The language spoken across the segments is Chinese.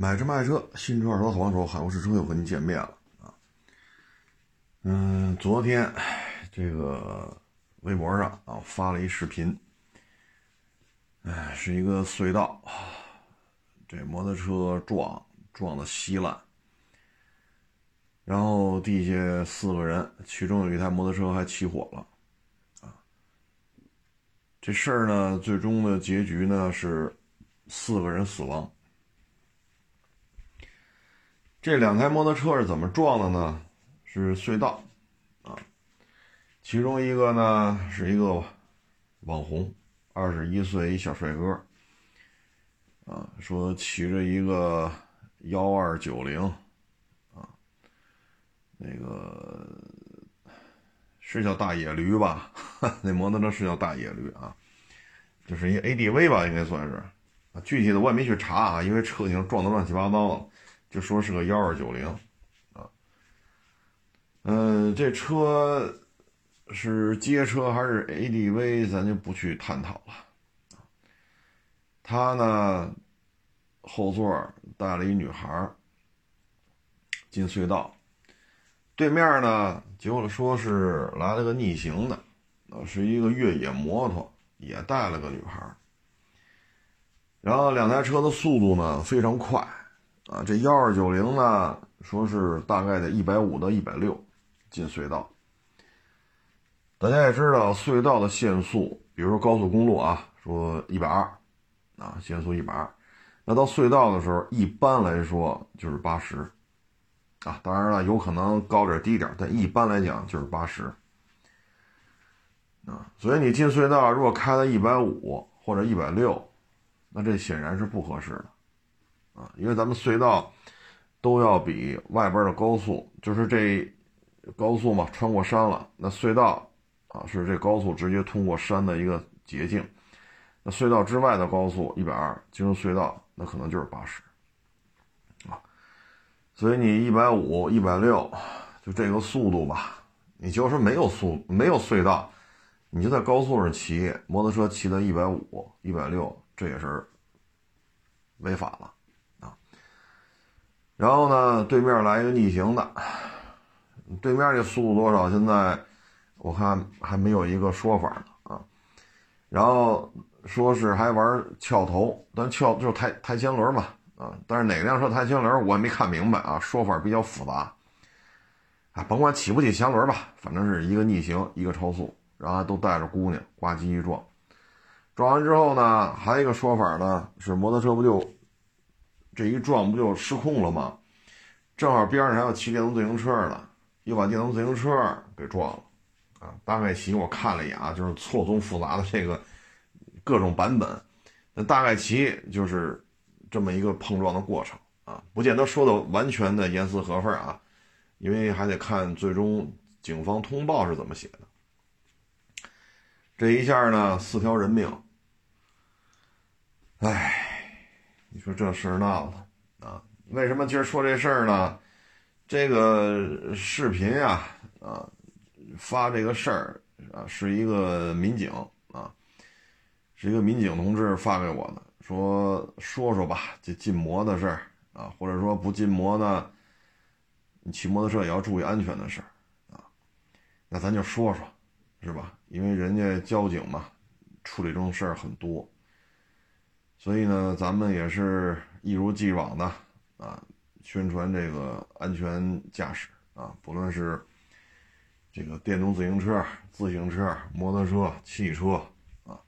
买车卖车，新车二手好帮手，海沃试车又和您见面了啊。嗯，昨天这个微博上啊发了一视频，哎，是一个隧道，这摩托车撞撞的稀烂，然后地下四个人，其中有一台摩托车还起火了啊。这事儿呢，最终的结局呢是四个人死亡。这两台摩托车是怎么撞的呢？是隧道，啊，其中一个呢是一个网红，二十一岁一小帅哥，啊，说骑着一个幺二九零，啊，那个是叫大野驴吧？那摩托车是叫大野驴啊，就是一 ADV 吧，应该算是，具体的我也没去查啊，因为车型撞得乱七八糟的。就说是个幺二九零，啊，嗯，这车是街车还是 ADV，咱就不去探讨了。他呢，后座带了一女孩进隧道，对面呢，结果说是来了个逆行的，啊，是一个越野摩托，也带了个女孩然后两台车的速度呢非常快。啊，这幺二九零呢，说是大概的一百五到一百六进隧道。大家也知道，隧道的限速，比如说高速公路啊，说一百二，啊，限速一百二。那到隧道的时候，一般来说就是八十，啊，当然了，有可能高点低点，但一般来讲就是八十。啊，所以你进隧道如果开到一百五或者一百六，那这显然是不合适的。啊，因为咱们隧道都要比外边的高速，就是这高速嘛，穿过山了。那隧道啊，是这高速直接通过山的一个捷径。那隧道之外的高速一百二进入隧道，那可能就是八十啊。所以你一百五、一百六，就这个速度吧，你就是没有速、没有隧道，你就在高速上骑摩托车骑到一百五、一百六，这也是违法了。然后呢，对面来一个逆行的，对面这速度多少？现在我看还没有一个说法呢啊。然后说是还玩翘头，但翘就是抬抬前轮嘛啊。但是哪辆车抬前轮我也没看明白啊，说法比较复杂啊。甭管起不起前轮吧，反正是一个逆行，一个超速，然后都带着姑娘，呱唧一撞，撞完之后呢，还有一个说法呢，是摩托车不就。这一撞不就失控了吗？正好边上还有骑电动自行车的，又把电动自行车给撞了，啊！大概骑我看了一眼啊，就是错综复杂的这个各种版本，那大概骑就是这么一个碰撞的过程啊，不见得说的完全的严丝合缝啊，因为还得看最终警方通报是怎么写的。这一下呢，四条人命，唉。你说这事儿闹的啊？为什么今儿说这事儿呢？这个视频呀，啊，发这个事儿啊，是一个民警啊，是一个民警同志发给我的，说说说吧，这禁摩的事儿啊，或者说不禁摩呢，你骑摩托车也要注意安全的事儿啊。那咱就说说，是吧？因为人家交警嘛，处理这种事儿很多。所以呢，咱们也是一如既往的啊，宣传这个安全驾驶啊，不论是这个电动自行车、自行车、摩托车、汽车啊，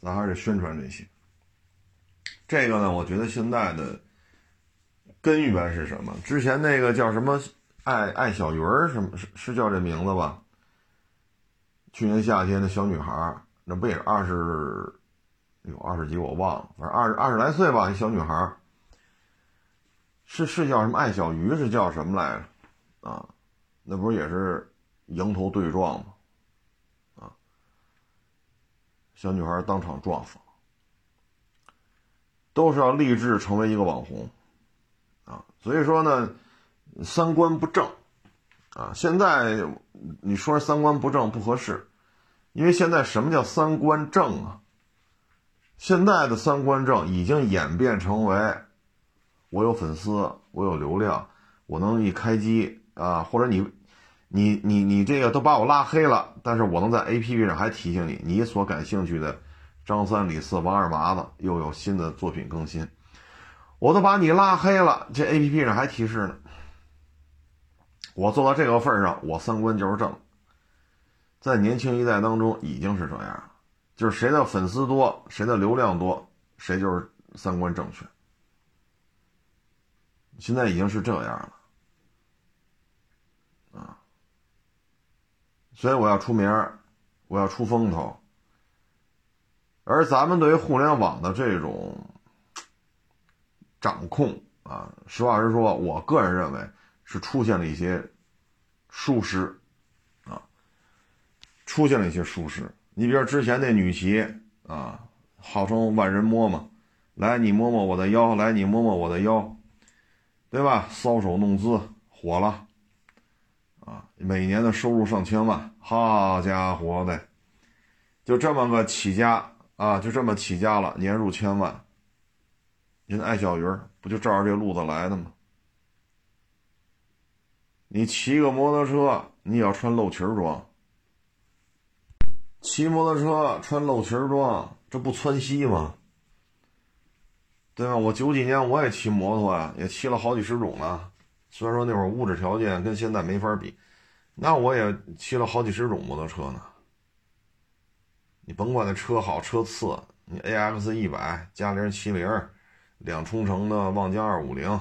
咱还是宣传这些。这个呢，我觉得现在的根源是什么？之前那个叫什么爱爱小鱼儿，什么是是叫这名字吧？去年夏天的小女孩，那不也是二十？有二十几我忘了，反正二二十来岁吧，一小女孩是是叫什么爱小鱼，是叫什么来着？啊，那不是也是迎头对撞吗？啊，小女孩当场撞死了，都是要立志成为一个网红，啊，所以说呢，三观不正，啊，现在你说三观不正不合适，因为现在什么叫三观正啊？现在的三观正已经演变成为我有粉丝，我有流量，我能一开机啊，或者你，你你你这个都把我拉黑了，但是我能在 APP 上还提醒你，你所感兴趣的张三李四王二麻子又有新的作品更新，我都把你拉黑了，这 APP 上还提示呢。我做到这个份上，我三观就是正。在年轻一代当中，已经是这样，就是谁的粉丝多，谁的流量多，谁就是三观正确。现在已经是这样了，啊，所以我要出名我要出风头。而咱们对于互联网的这种掌控啊，实话实说，我个人认为是出现了一些疏失。啊出现了一些疏失，你比如之前那女骑啊，号称万人摸嘛，来你摸摸我的腰，来你摸摸我的腰，对吧？搔首弄姿火了，啊，每年的收入上千万，好家伙的，就这么个起家啊，就这么起家了，年入千万。人爱小鱼儿不就照着这路子来的吗？你骑个摩托车，你也要穿露脐装。骑摩托车穿露脐装，这不窜稀吗？对吧？我九几年我也骑摩托呀，也骑了好几十种呢。虽然说那会儿物质条件跟现在没法比，那我也骑了好几十种摩托车呢。你甭管那车好车次，你 A X 一百、嘉陵七零、两冲程的望江二五零，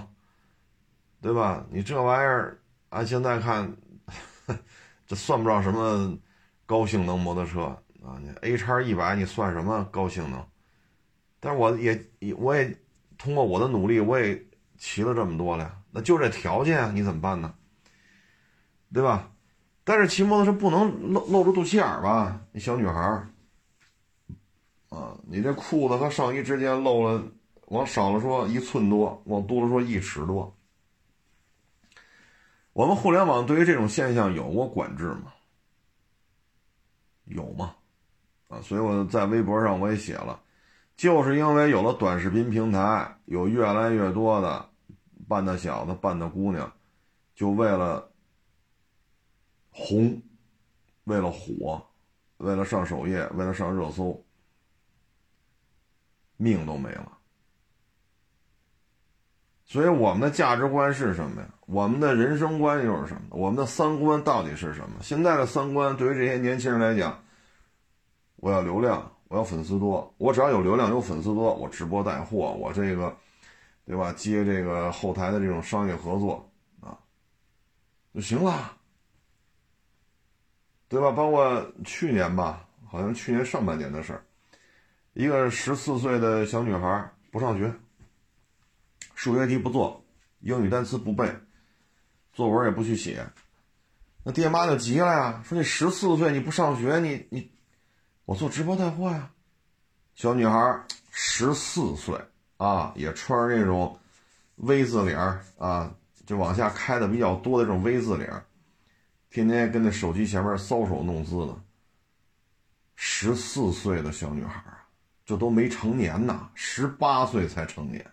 对吧？你这玩意儿按现在看，这算不上什么。高性能摩托车啊，你 A 叉一百你算什么高性能？但是我也我也通过我的努力，我也骑了这么多了，那就这条件啊你怎么办呢？对吧？但是骑摩托车不能露露着肚脐眼吧？你小女孩啊，你这裤子和上衣之间露了，往少了说一寸多，往多了说一尺多。我们互联网对于这种现象有过管制吗？有吗？啊，所以我在微博上我也写了，就是因为有了短视频平台，有越来越多的半大小子、半大姑娘，就为了红，为了火，为了上首页，为了上热搜，命都没了。所以我们的价值观是什么呀？我们的人生观又是什么？我们的三观到底是什么？现在的三观对于这些年轻人来讲，我要流量，我要粉丝多，我只要有流量有粉丝多，我直播带货，我这个，对吧？接这个后台的这种商业合作啊，就行了，对吧？包括去年吧，好像去年上半年的事儿，一个十四岁的小女孩不上学。数学题不做，英语单词不背，作文也不去写，那爹妈就急了呀，说你十四岁你不上学，你你，我做直播带货呀。小女孩十四岁啊，也穿着那种 V 字领啊，就往下开的比较多的这种 V 字领，天天跟那手机前面搔首弄姿的。十四岁的小女孩啊，这都没成年呢，十八岁才成年。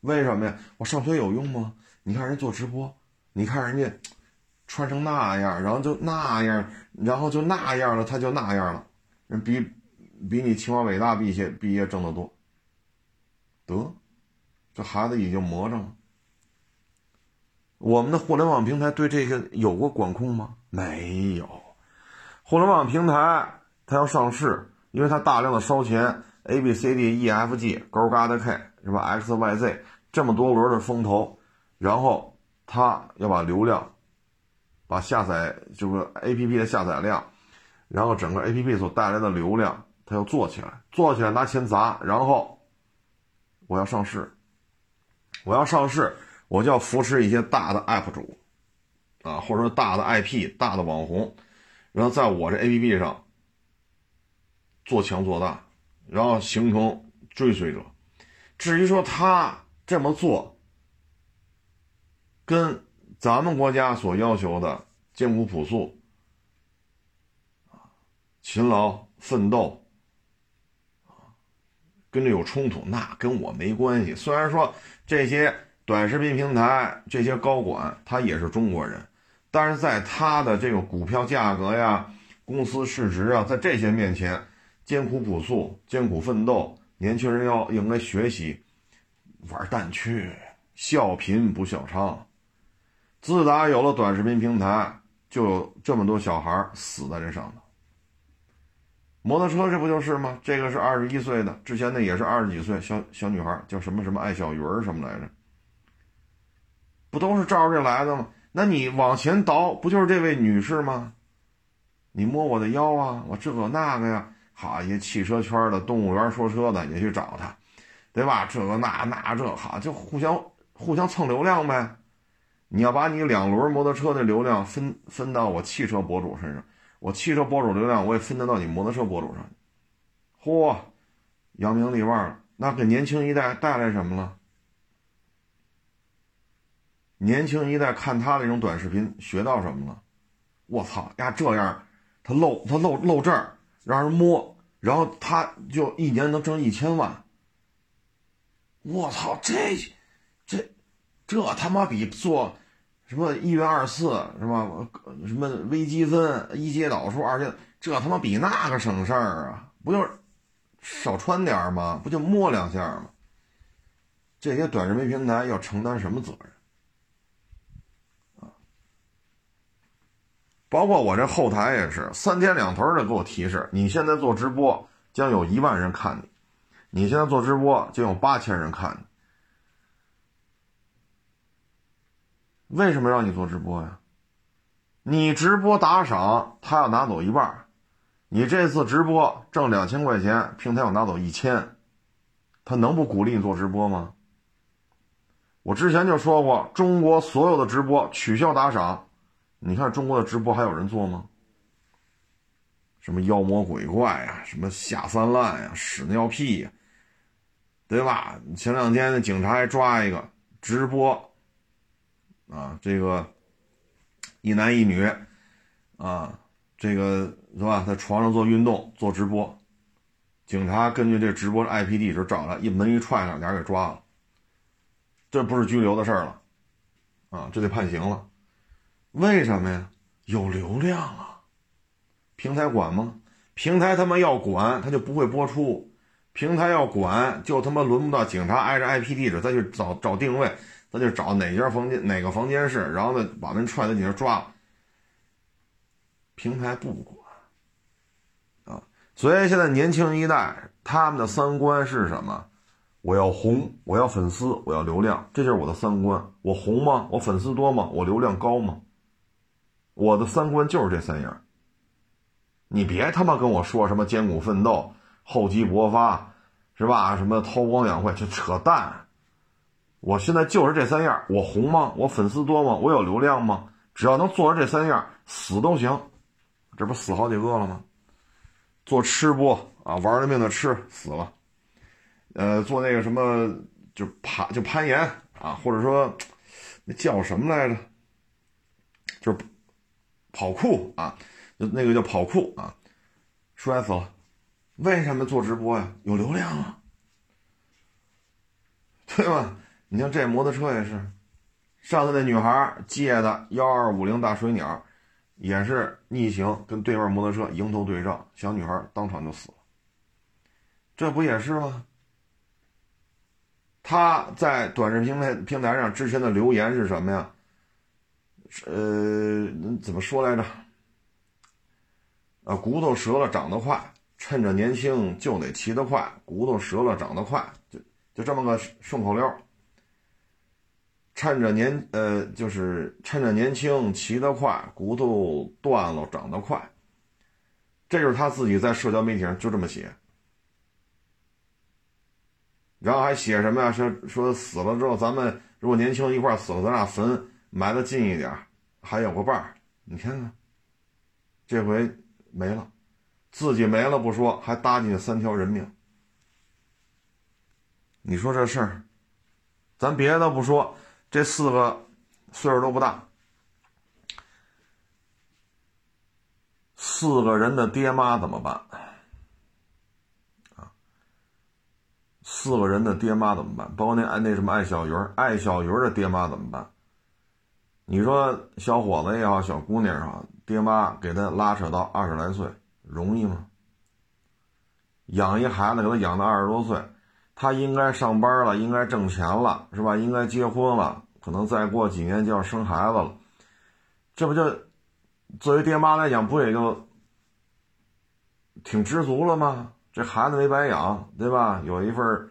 为什么呀？我上学有用吗？你看人做直播，你看人家穿成那样，然后就那样，然后就那样了，他就那样了，人比比你清华北大毕业毕业挣得多。得，这孩子已经魔怔了。我们的互联网平台对这个有过管控吗？没有。互联网平台它要上市，因为它大量的烧钱，A B C D E F G 勾嘎的 K。是吧？X Y Z 这么多轮的风投，然后他要把流量、把下载就是 A P P 的下载量，然后整个 A P P 所带来的流量，他要做起来，做起来拿钱砸，然后我要上市，我要上市，我就要扶持一些大的 App 主啊，或者说大的 I P、大的网红，然后在我这 A P P 上做强做大，然后形成追随者。至于说他这么做，跟咱们国家所要求的艰苦朴素、勤劳奋斗，跟这有冲突，那跟我没关系。虽然说这些短视频平台这些高管他也是中国人，但是在他的这个股票价格呀、公司市值啊，在这些面前，艰苦朴素、艰苦奋斗，年轻人要应该学习，玩蛋去，笑贫不笑娼。自打有了短视频平台，就有这么多小孩死在这上头。摩托车这不就是吗？这个是二十一岁的，之前那也是二十几岁小小女孩，叫什么什么爱小鱼儿什么来着？不都是照着这来的吗？那你往前倒，不就是这位女士吗？你摸我的腰啊，我这个那个呀，好一些汽车圈的、动物园说车的也去找他，对吧？这个那那这好，就互相互相蹭流量呗。你要把你两轮摩托车的流量分分到我汽车博主身上。我汽车博主流量我也分得到你摩托车博主上，嚯，扬名立万了，那给年轻一代带来什么了？年轻一代看他那种短视频学到什么了？我操呀，这样他露他露露这儿让人摸，然后他就一年能挣一千万。我操，这这这他妈比做。什么一元二次是吧？什么微积分、一阶导数、二阶，这他妈比那个省事儿啊！不就少穿点吗？不就摸两下吗？这些短视频平台要承担什么责任包括我这后台也是三天两头的给我提示：你现在做直播将有一万人看你，你现在做直播将有八千人看你。为什么让你做直播呀？你直播打赏，他要拿走一半你这次直播挣两千块钱，平台要拿走一千，他能不鼓励你做直播吗？我之前就说过，中国所有的直播取消打赏，你看中国的直播还有人做吗？什么妖魔鬼怪呀，什么下三滥呀，屎尿屁呀，对吧？前两天那警察还抓一个直播。啊，这个一男一女，啊，这个是吧？在床上做运动、做直播，警察根据这直播的 IP 地址找了一门一踹上，俩给抓了。这不是拘留的事儿了，啊，这得判刑了。为什么呀？有流量啊！平台管吗？平台他妈要管，他就不会播出。平台要管，就他妈轮不到警察挨着 IP 地址再去找找定位。他就找哪家房间哪个房间是，然后呢把人踹在底下抓。平台不管啊，所以现在年轻一代他们的三观是什么？我要红，我要粉丝，我要流量，这就是我的三观。我红吗？我粉丝多吗？我流量高吗？我的三观就是这三样。你别他妈跟我说什么艰苦奋斗、厚积薄发，是吧？什么韬光养晦，就扯淡。我现在就是这三样，我红吗？我粉丝多吗？我有流量吗？只要能做着这三样，死都行。这不死好几个了吗？做吃播啊，玩了命的吃死了。呃，做那个什么，就爬就攀岩啊，或者说那叫什么来着？就是跑酷啊，那个叫跑酷啊，摔死了。为什么做直播呀？有流量啊，对吧？你像这摩托车也是，上次那女孩借的幺二五零大水鸟，也是逆行跟对面摩托车迎头对撞，小女孩当场就死了。这不也是吗？他在短视频平平台上之前的留言是什么呀？呃，怎么说来着？啊，骨头折了长得快，趁着年轻就得骑得快，骨头折了长得快，就就这么个顺口溜。趁着年，呃，就是趁着年轻骑得快，骨头断了长得快。这就是他自己在社交媒体上就这么写，然后还写什么呀？说说死了之后，咱们如果年轻一块死了，咱俩坟埋的近一点，还有个伴儿。你看看，这回没了，自己没了不说，还搭进去三条人命。你说这事儿，咱别的不说。这四个岁数都不大，四个人的爹妈怎么办？啊，四个人的爹妈怎么办？包括那爱那什么爱小鱼儿，爱小鱼儿的爹妈怎么办？你说小伙子也好，小姑娘也好，爹妈给他拉扯到二十来岁，容易吗？养一孩子给他养到二十多岁，他应该上班了，应该挣钱了，是吧？应该结婚了，可能再过几年就要生孩子了，这不就作为爹妈来讲，不也就挺知足了吗？这孩子没白养，对吧？有一份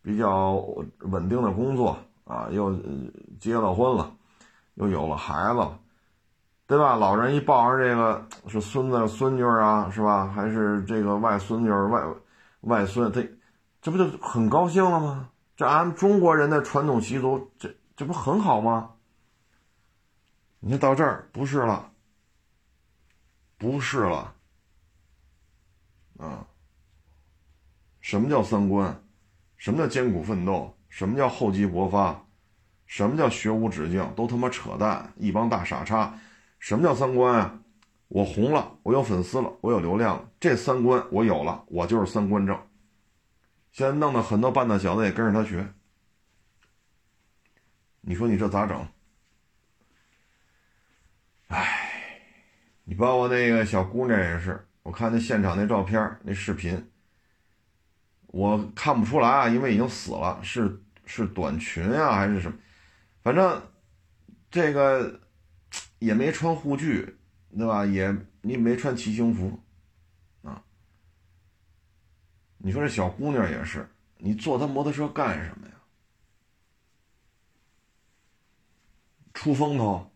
比较稳定的工作啊，又结了婚了。又有了孩子，对吧？老人一抱上这个是孙子孙女啊，是吧？还是这个外孙女外外孙，他这不就很高兴了吗？这按中国人的传统习俗，这这不很好吗？你看到这儿不是了，不是了，啊？什么叫三观？什么叫艰苦奋斗？什么叫厚积薄发？什么叫学无止境？都他妈扯淡！一帮大傻叉！什么叫三观啊？我红了，我有粉丝了，我有流量了，这三观我有了，我就是三观正。现在弄得很多半大小子也跟着他学，你说你这咋整？哎，你包括那个小姑娘也是，我看那现场那照片、那视频，我看不出来啊，因为已经死了，是是短裙啊还是什么？反正这个也没穿护具，对吧？也你没穿骑行服啊。你说这小姑娘也是，你坐她摩托车干什么呀？出风头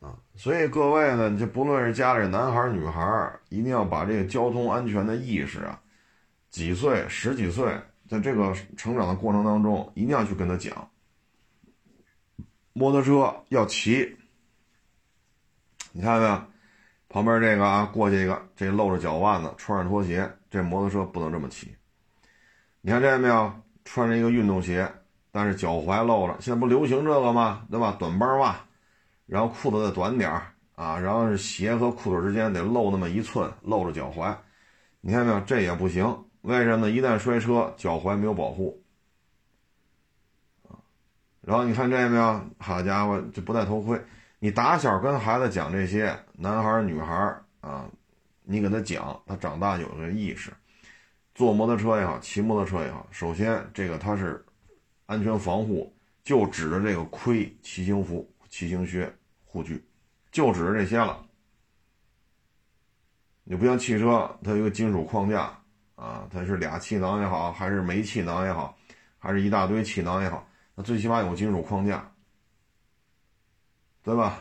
啊！所以各位呢，就不论是家里男孩女孩，一定要把这个交通安全的意识啊，几岁十几岁。在这个成长的过程当中，一定要去跟他讲，摩托车要骑。你看到没有？旁边这个啊，过去一个，这露着脚腕子，穿着拖鞋，这摩托车不能这么骑。你看见没有？穿着一个运动鞋，但是脚踝露着，现在不流行这个吗？对吧？短帮袜，然后裤子再短点啊，然后是鞋和裤腿之间得露那么一寸，露着脚踝。你看没有？这也不行。为什么呢？一旦摔车，脚踝没有保护然后你看这没有？好家伙，就不戴头盔。你打小跟孩子讲这些，男孩女孩啊，你给他讲，他长大有个意识。坐摩托车也好，骑摩托车也好，首先这个它是安全防护，就指着这个盔、骑行服、骑行靴、护具，就指着这些了。你不像汽车，它有一个金属框架。啊，它是俩气囊也好，还是没气囊也好，还是一大堆气囊也好，那最起码有金属框架，对吧？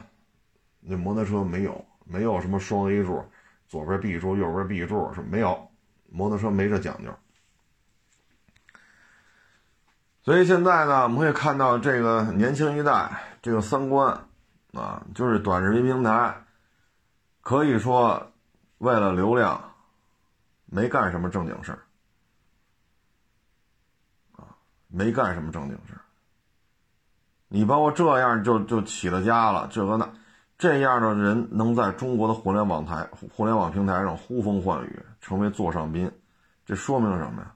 那摩托车没有，没有什么双 A 柱，左边 B 柱，右边 B 柱是没有，摩托车没这讲究。所以现在呢，我们会看到这个年轻一代这个三观啊，就是短视频平台，可以说为了流量。没干什么正经事儿，啊，没干什么正经事儿。你包括这样就就起了家了，这个那，这样的人能在中国的互联网台、互联网平台上呼风唤雨，成为座上宾，这说明什么呀？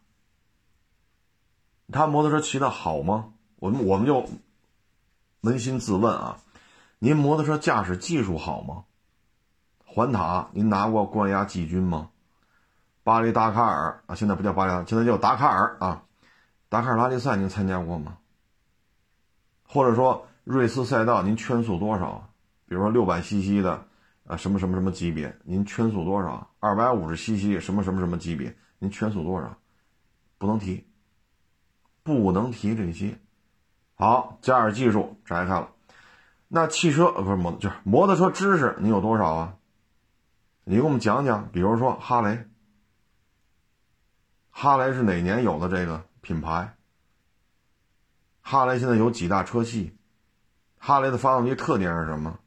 他摩托车骑的好吗？我们我们就扪心自问啊，您摩托车驾驶技术好吗？环塔您拿过冠亚季军吗？巴黎达喀尔啊，现在不叫巴黎，现在叫达喀尔啊。达喀尔拉力赛您参加过吗？或者说瑞斯赛道您圈速多少？比如说六百 CC 的啊，什么什么什么级别，您圈速多少？二百五十 CC 什么什么什么级别，您圈速多少？不能提，不能提这些。好，驾驶技术摘开了，那汽车不是摩就是摩托车知识你有多少啊？你给我们讲讲，比如说哈雷。哈雷是哪年有的这个品牌？哈雷现在有几大车系？哈雷的发动机特点是什么？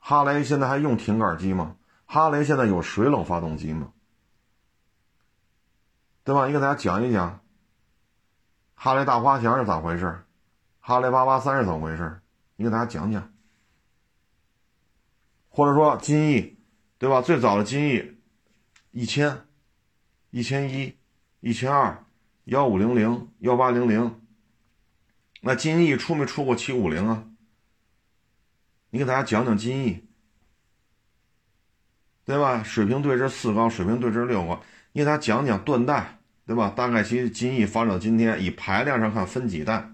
哈雷现在还用挺杆机吗？哈雷现在有水冷发动机吗？对吧？你给大家讲一讲，哈雷大花翔是咋回事？哈雷八八三是怎么回事？你给大家讲讲，或者说金翼，对吧？最早的金翼一千。一千一，一千二，幺五零零，幺八零零。那金翼出没出过七五零啊？你给大家讲讲金翼，对吧？水平对置四缸，水平对置六高，你给大家讲讲断代，对吧？大概其金翼发展到今天，以排量上看分几代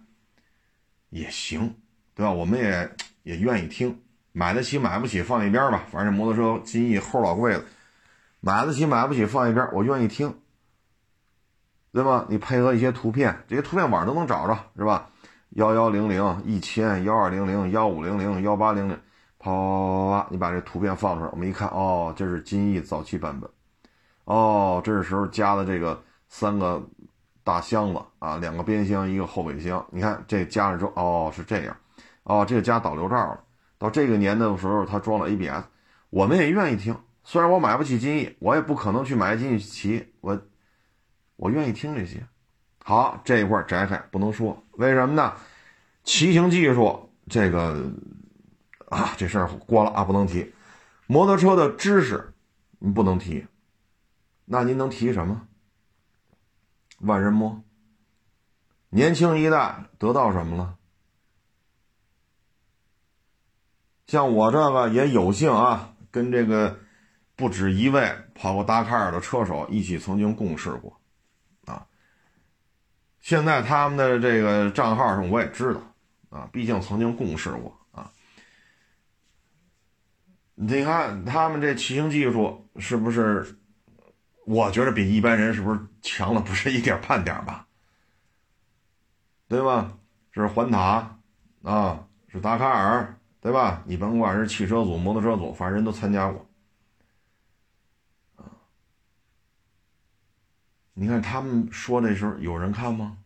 也行，对吧？我们也也愿意听，买得起买不起放一边吧，反正摩托车金翼齁老贵了，买得起买不起放一边，我愿意听，对吧？你配合一些图片，这些图片网上都能找着，是吧？幺幺零零一千幺二零零幺五零零幺八零零，啪啪啪啪，你把这图片放出来，我们一看，哦，这是金翼早期版本，哦，这是时候加的这个三个大箱子啊，两个边箱，一个后备箱，你看这加上之后，哦，是这样，哦，这个加导流罩了。到这个年的时候，它装了 ABS，我们也愿意听，虽然我买不起金翼，我也不可能去买金翼骑，我我愿意听这些。好，这一块儿摘开不能说，为什么呢？骑行技术这个啊，这事儿过了啊，不能提。摩托车的知识你不能提，那您能提什么？万人摸。年轻一代得到什么了？像我这个也有幸啊，跟这个不止一位跑过达喀尔的车手一起曾经共事过。啊现在他们的这个账号上我也知道，啊，毕竟曾经共事过啊。你看他们这骑行技术是不是？我觉得比一般人是不是强了不是一点半点吧？对吧？是环塔啊，是达喀尔，对吧？你甭管是汽车组、摩托车组，反正人都参加过。你看他们说那时候有人看吗？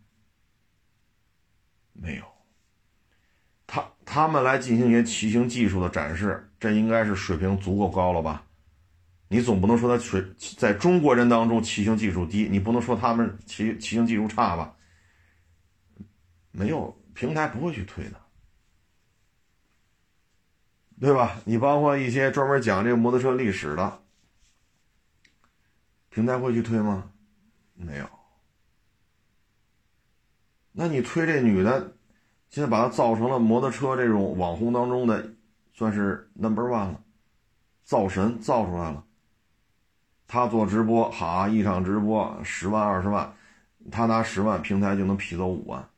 没有。他他们来进行一些骑行技术的展示，这应该是水平足够高了吧？你总不能说他水在中国人当中骑行技术低，你不能说他们骑骑行技术差吧？没有平台不会去推的，对吧？你包括一些专门讲这个摩托车历史的平台会去推吗？没有，那你推这女的，现在把她造成了摩托车这种网红当中的，算是 number one 了，造神造出来了。她做直播，哈，一场直播十万二十万，她拿十万，平台就能批走五万。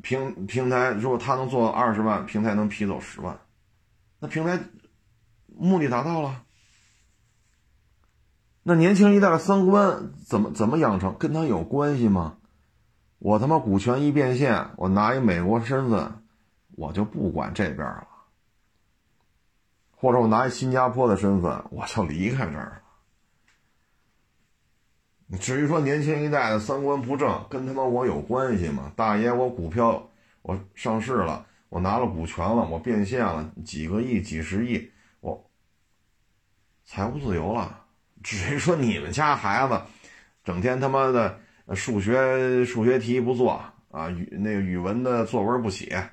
平平台如果他能做二十万，平台能批走十万，那平台目的达到了。那年轻一代的三观怎么怎么养成，跟他有关系吗？我他妈股权一变现，我拿一美国身份，我就不管这边了；或者我拿一新加坡的身份，我就离开这儿了。至于说年轻一代的三观不正，跟他妈我有关系吗？大爷，我股票我上市了，我拿了股权了，我变现了几个亿、几十亿，我财务自由了。至于说你们家孩子，整天他妈的数学数学题不做啊，语那个语文的作文不写，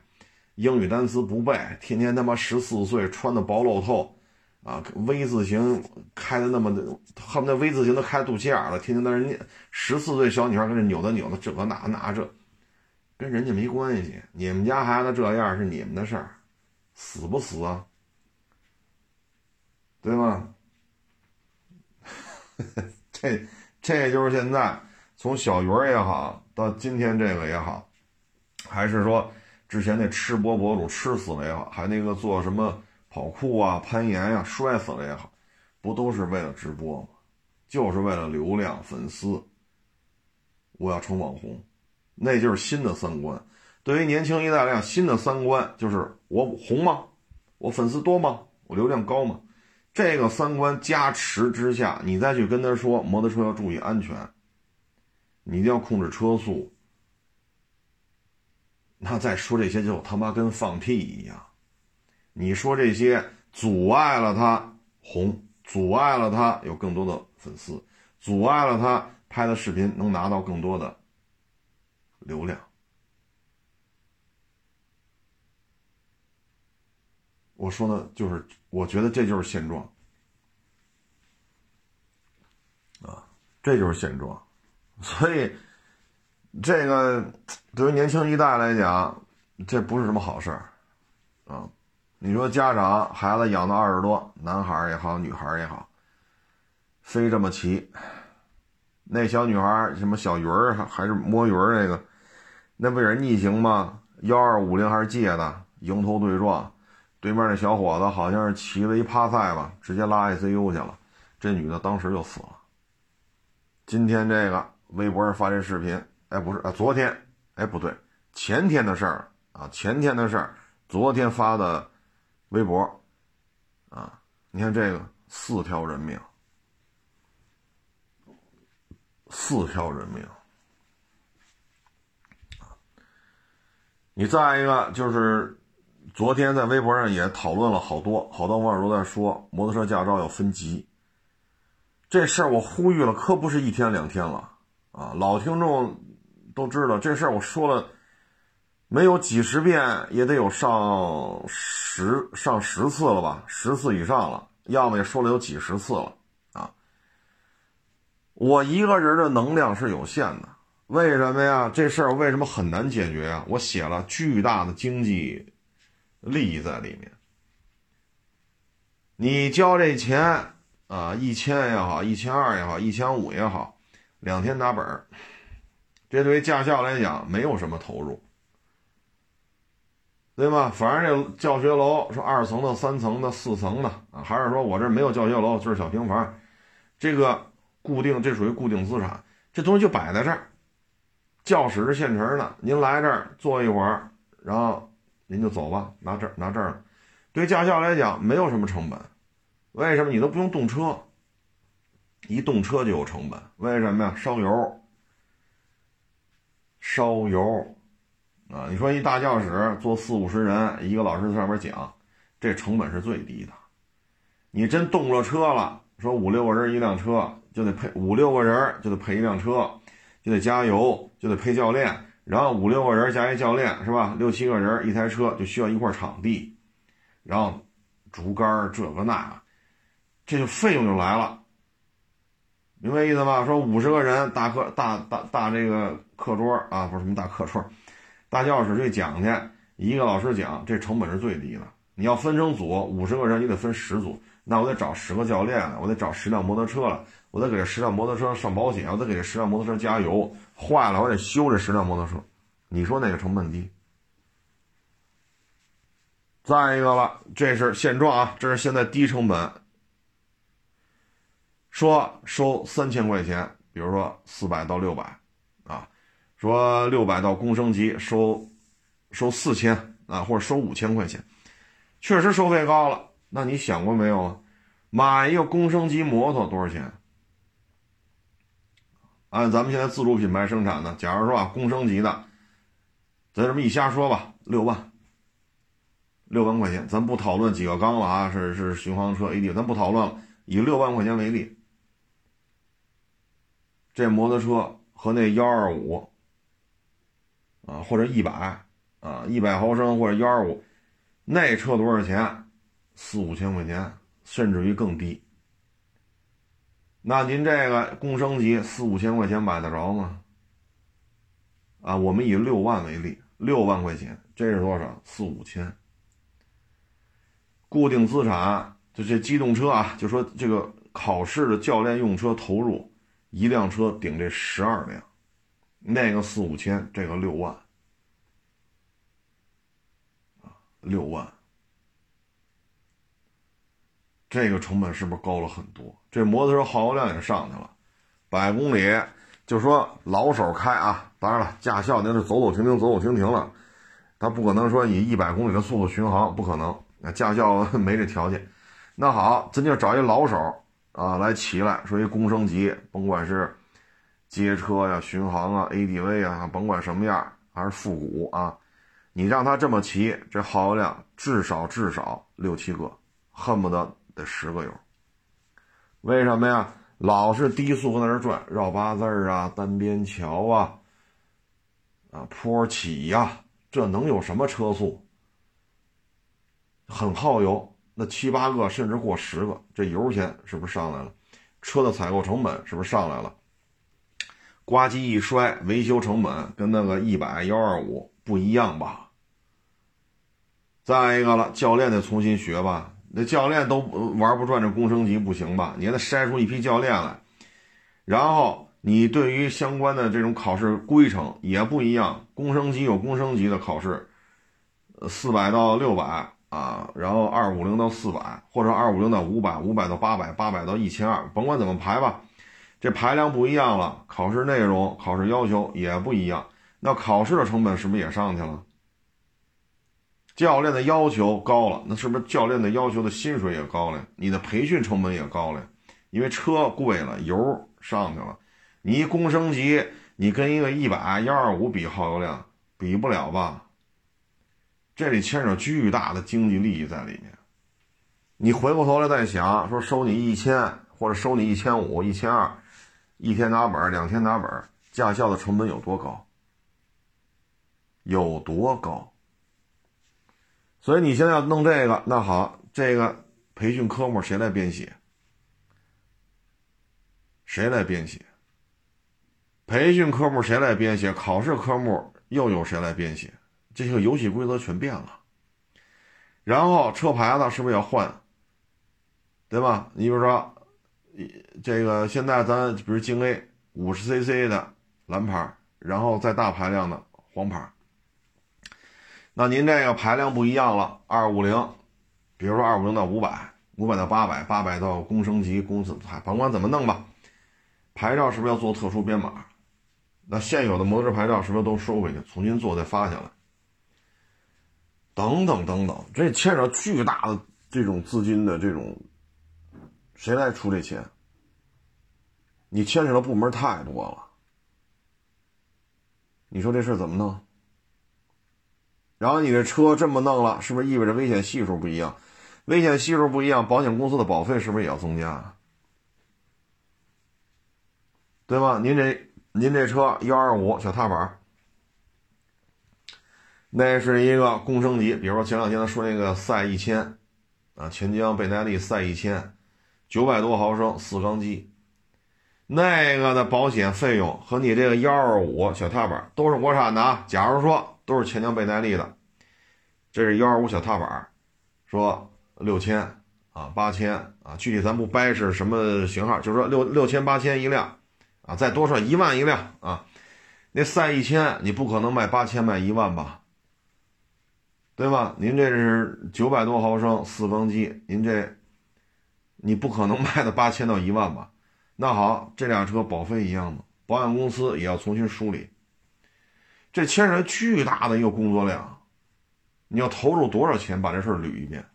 英语单词不背，天天他妈十四岁穿的薄露透，啊，V 字形开的那么的，恨不得 V 字形都开肚脐眼了，天天在那念。十四岁小女孩跟这扭的扭的，这个那那这，跟人家没关系。你们家孩子这样是你们的事儿，死不死啊？对吗？这，这就是现在从小鱼儿也好，到今天这个也好，还是说之前那吃播博主吃死了也好，还那个做什么跑酷啊、攀岩呀摔死了也好，不都是为了直播吗？就是为了流量、粉丝。我要成网红，那就是新的三观。对于年轻一代来讲，新的三观就是我红吗？我粉丝多吗？我流量高吗？这个三观加持之下，你再去跟他说摩托车要注意安全，你一定要控制车速，那再说这些就他妈跟放屁一样。你说这些阻碍了他红，阻碍了他有更多的粉丝，阻碍了他拍的视频能拿到更多的流量。我说的就是，我觉得这就是现状，啊，这就是现状，所以这个对于年轻一代来讲，这不是什么好事儿啊。你说家长孩子养到二十多，男孩也好，女孩也好，非这么骑。那小女孩什么小鱼儿还是摸鱼儿那个，那不也是逆行吗？幺二五零还是借的，迎头对撞，对面那小伙子好像是骑了一趴赛吧，直接拉 ICU 去了，这女的当时就死了。今天这个微博上发这视频，哎，不是啊，昨天，哎，不对，前天的事儿啊，前天的事儿，昨天发的微博，啊，你看这个四条人命。四条人命你再一个就是，昨天在微博上也讨论了好多，好多网友都在说摩托车驾照要分级。这事儿我呼吁了，可不是一天两天了啊！老听众都知道这事儿，我说了没有几十遍，也得有上十上十次了吧，十次以上了，要么也说了有几十次了啊。我一个人的能量是有限的，为什么呀？这事儿为什么很难解决呀？我写了巨大的经济利益在里面。你交这钱啊，一千也好，一千二也好，一千五也好，两天打本儿，这对于驾校来讲没有什么投入，对吗？反正这教学楼说二层的、三层的、四层的啊，还是说我这没有教学楼，就是小平房，这个。固定，这属于固定资产，这东西就摆在这儿。教室是现成的，您来这儿坐一会儿，然后您就走吧，拿这儿拿这儿。对驾校来讲，没有什么成本。为什么？你都不用动车，一动车就有成本。为什么呀？烧油，烧油啊！你说一大教室坐四五十人，一个老师在上面讲，这成本是最低的。你真动了车了，说五六个人一辆车。就得配五六个人，就得配一辆车，就得加油，就得配教练，然后五六个人加一教练，是吧？六七个人一台车就需要一块场地，然后竹竿这个那，这就费用就来了，明白意思吗？说五十个人大课大大大这个课桌啊，不是什么大课桌，大教室去讲去，一个老师讲，这成本是最低的。你要分成组，五十个人你得分十组，那我得找十个教练了，我得找十辆摩托车了。我得给这十辆摩托车上保险，我得给这十辆摩托车加油，坏了我得修这十辆摩托车。你说哪个成本低？再一个了，这是现状啊，这是现在低成本。说收三千块钱，比如说四百到六百，啊，说六百到公升级收收四千啊，或者收五千块钱，确实收费高了。那你想过没有啊？买一个公升级摩托多少钱？按咱们现在自主品牌生产的，假如说啊，公升级的，咱这么一瞎说吧，六万，六万块钱，咱不讨论几个缸了啊，是是巡航车 AD，咱不讨论了，以六万块钱为例，这摩托车和那幺二五啊，或者一百啊，一百毫升或者幺二五，那车多少钱？四五千块钱，甚至于更低。那您这个共升级四五千块钱买得着吗？啊，我们以六万为例，六万块钱，这是多少？四五千。固定资产就这机动车啊，就说这个考试的教练用车投入，一辆车顶这十二辆，那个四五千，这个六万，啊，六万。这个成本是不是高了很多？这摩托车耗油量也上去了，百公里就说老手开啊，当然了，驾校那是走走停停，走走停停了，他不可能说以一百公里的速度巡航，不可能，那驾校 没这条件。那好，咱就找一老手啊来骑来，说一公升级，甭管是街车呀、巡航啊、ADV 啊，甭管什么样，还是复古啊，你让他这么骑，这耗油量至少至少六七个，恨不得。得十个油，为什么呀？老是低速在那转，绕八字儿啊，单边桥啊，啊坡起呀，这能有什么车速？很耗油，那七八个甚至过十个，这油钱是不是上来了？车的采购成本是不是上来了？呱唧一摔，维修成本跟那个一百幺二五不一样吧？再一个了，教练得重新学吧？那教练都玩不转这工升级不行吧？你还得筛出一批教练来，然后你对于相关的这种考试规程也不一样。工升级有工升级的考试，四百到六百啊，然后二五零到四百，或者二五零到五百，五百到八百，八百到一千二，甭管怎么排吧。这排量不一样了，考试内容、考试要求也不一样，那考试的成本是不是也上去了？教练的要求高了，那是不是教练的要求的薪水也高了？你的培训成本也高了，因为车贵了，油上去了。你一工升级，你跟一个一百幺二五比耗油量，比不了吧？这里牵扯巨大的经济利益在里面。你回过头来再想，说收你一千或者收你一千五、一千二。一天拿本，两天拿本，驾校的成本有多高？有多高？所以你现在要弄这个，那好，这个培训科目谁来编写？谁来编写？培训科目谁来编写？考试科目又有谁来编写？这些个游戏规则全变了。然后车牌子是不是要换？对吧？你比如说。这个现在咱比如京 A 五十 cc 的蓝牌，然后再大排量的黄牌。那您这个排量不一样了，二五零，比如说二五零到五百，五百到八百，八百到公升级，工资甭管怎么弄吧，牌照是不是要做特殊编码？那现有的摩托车牌照是不是都收回去，重新做再发下来？等等等等，这牵扯巨大的这种资金的这种。谁来出这钱？你牵扯的部门太多了，你说这事怎么弄？然后你这车这么弄了，是不是意味着危险系数不一样？危险系数不一样，保险公司的保费是不是也要增加？对吧？您这您这车幺二五小踏板，那是一个共升级，比如说前两天他说那个赛一千，啊，钱江倍耐力赛一千。九百多毫升四缸机，那个的保险费用和你这个幺二五小踏板都是国产的啊。假如说都是钱江倍耐力的，这是幺二五小踏板，说六千啊八千啊，具体咱不掰是什么型号，就是说六六千八千一辆啊，再多说一万一辆啊。那赛一千你不可能卖八千卖一万吧，对吧？您这是九百多毫升四缸机，您这。你不可能 卖的八千到一万吧？那好，这辆车保费一样吗？保险公司也要重新梳理，这牵扯巨大的一个工作量，你要投入多少钱把这事儿捋一遍？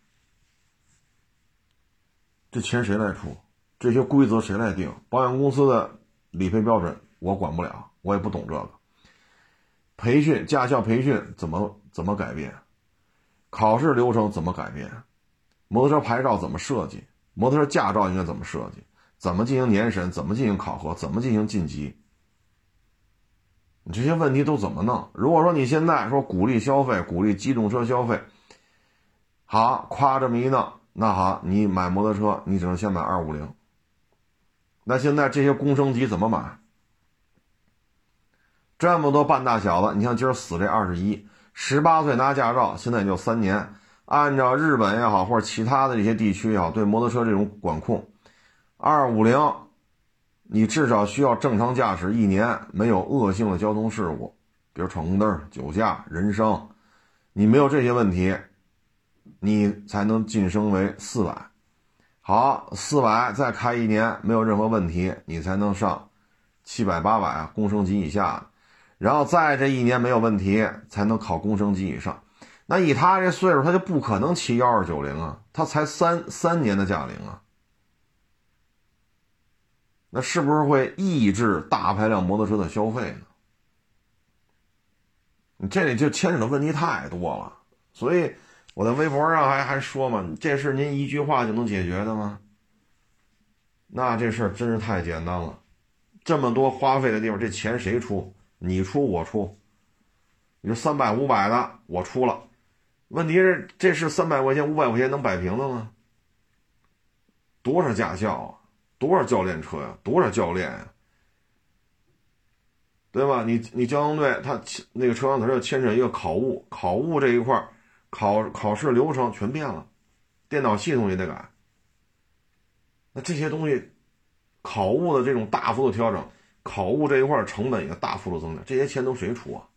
这钱谁来出？这些规则谁来定？保险公司的理赔标准我管不了，我也不懂这个。培训驾校培训怎么怎么改变？考试流程怎么改变？摩托车牌照怎么设计？摩托车驾照应该怎么设计？怎么进行年审？怎么进行考核？怎么进行晋级？这些问题都怎么弄？如果说你现在说鼓励消费，鼓励机动车消费，好，夸这么一弄，那好，你买摩托车你只能先买二五零。那现在这些工升级怎么买？这么多半大小子，你像今儿死这二十一，十八岁拿驾照，现在也就三年。按照日本也好，或者其他的这些地区也好，对摩托车这种管控，二五零，你至少需要正常驾驶一年，没有恶性的交通事故，比如闯红灯、酒驾、人伤，你没有这些问题，你才能晋升为四百。好，四百再开一年没有任何问题，你才能上七百、八百啊，工升级以下，然后再这一年没有问题，才能考工升级以上。那以他这岁数，他就不可能骑幺二九零啊，他才三三年的驾龄啊，那是不是会抑制大排量摩托车的消费呢？你这里就牵扯的问题太多了，所以我在微博上还还说嘛，这事您一句话就能解决的吗？那这事儿真是太简单了，这么多花费的地方，这钱谁出？你出我出？你说三百五百的我出了。问题是，这是三百块钱、五百块钱能摆平的吗？多少驾校啊，多少教练车呀，多少教练呀？对吧？你你交通队他那个车上头要牵扯一个考务，考务这一块考考试流程全变了，电脑系统也得改。那这些东西，考务的这种大幅度调整，考务这一块成本也大幅度增加，这些钱都谁出啊？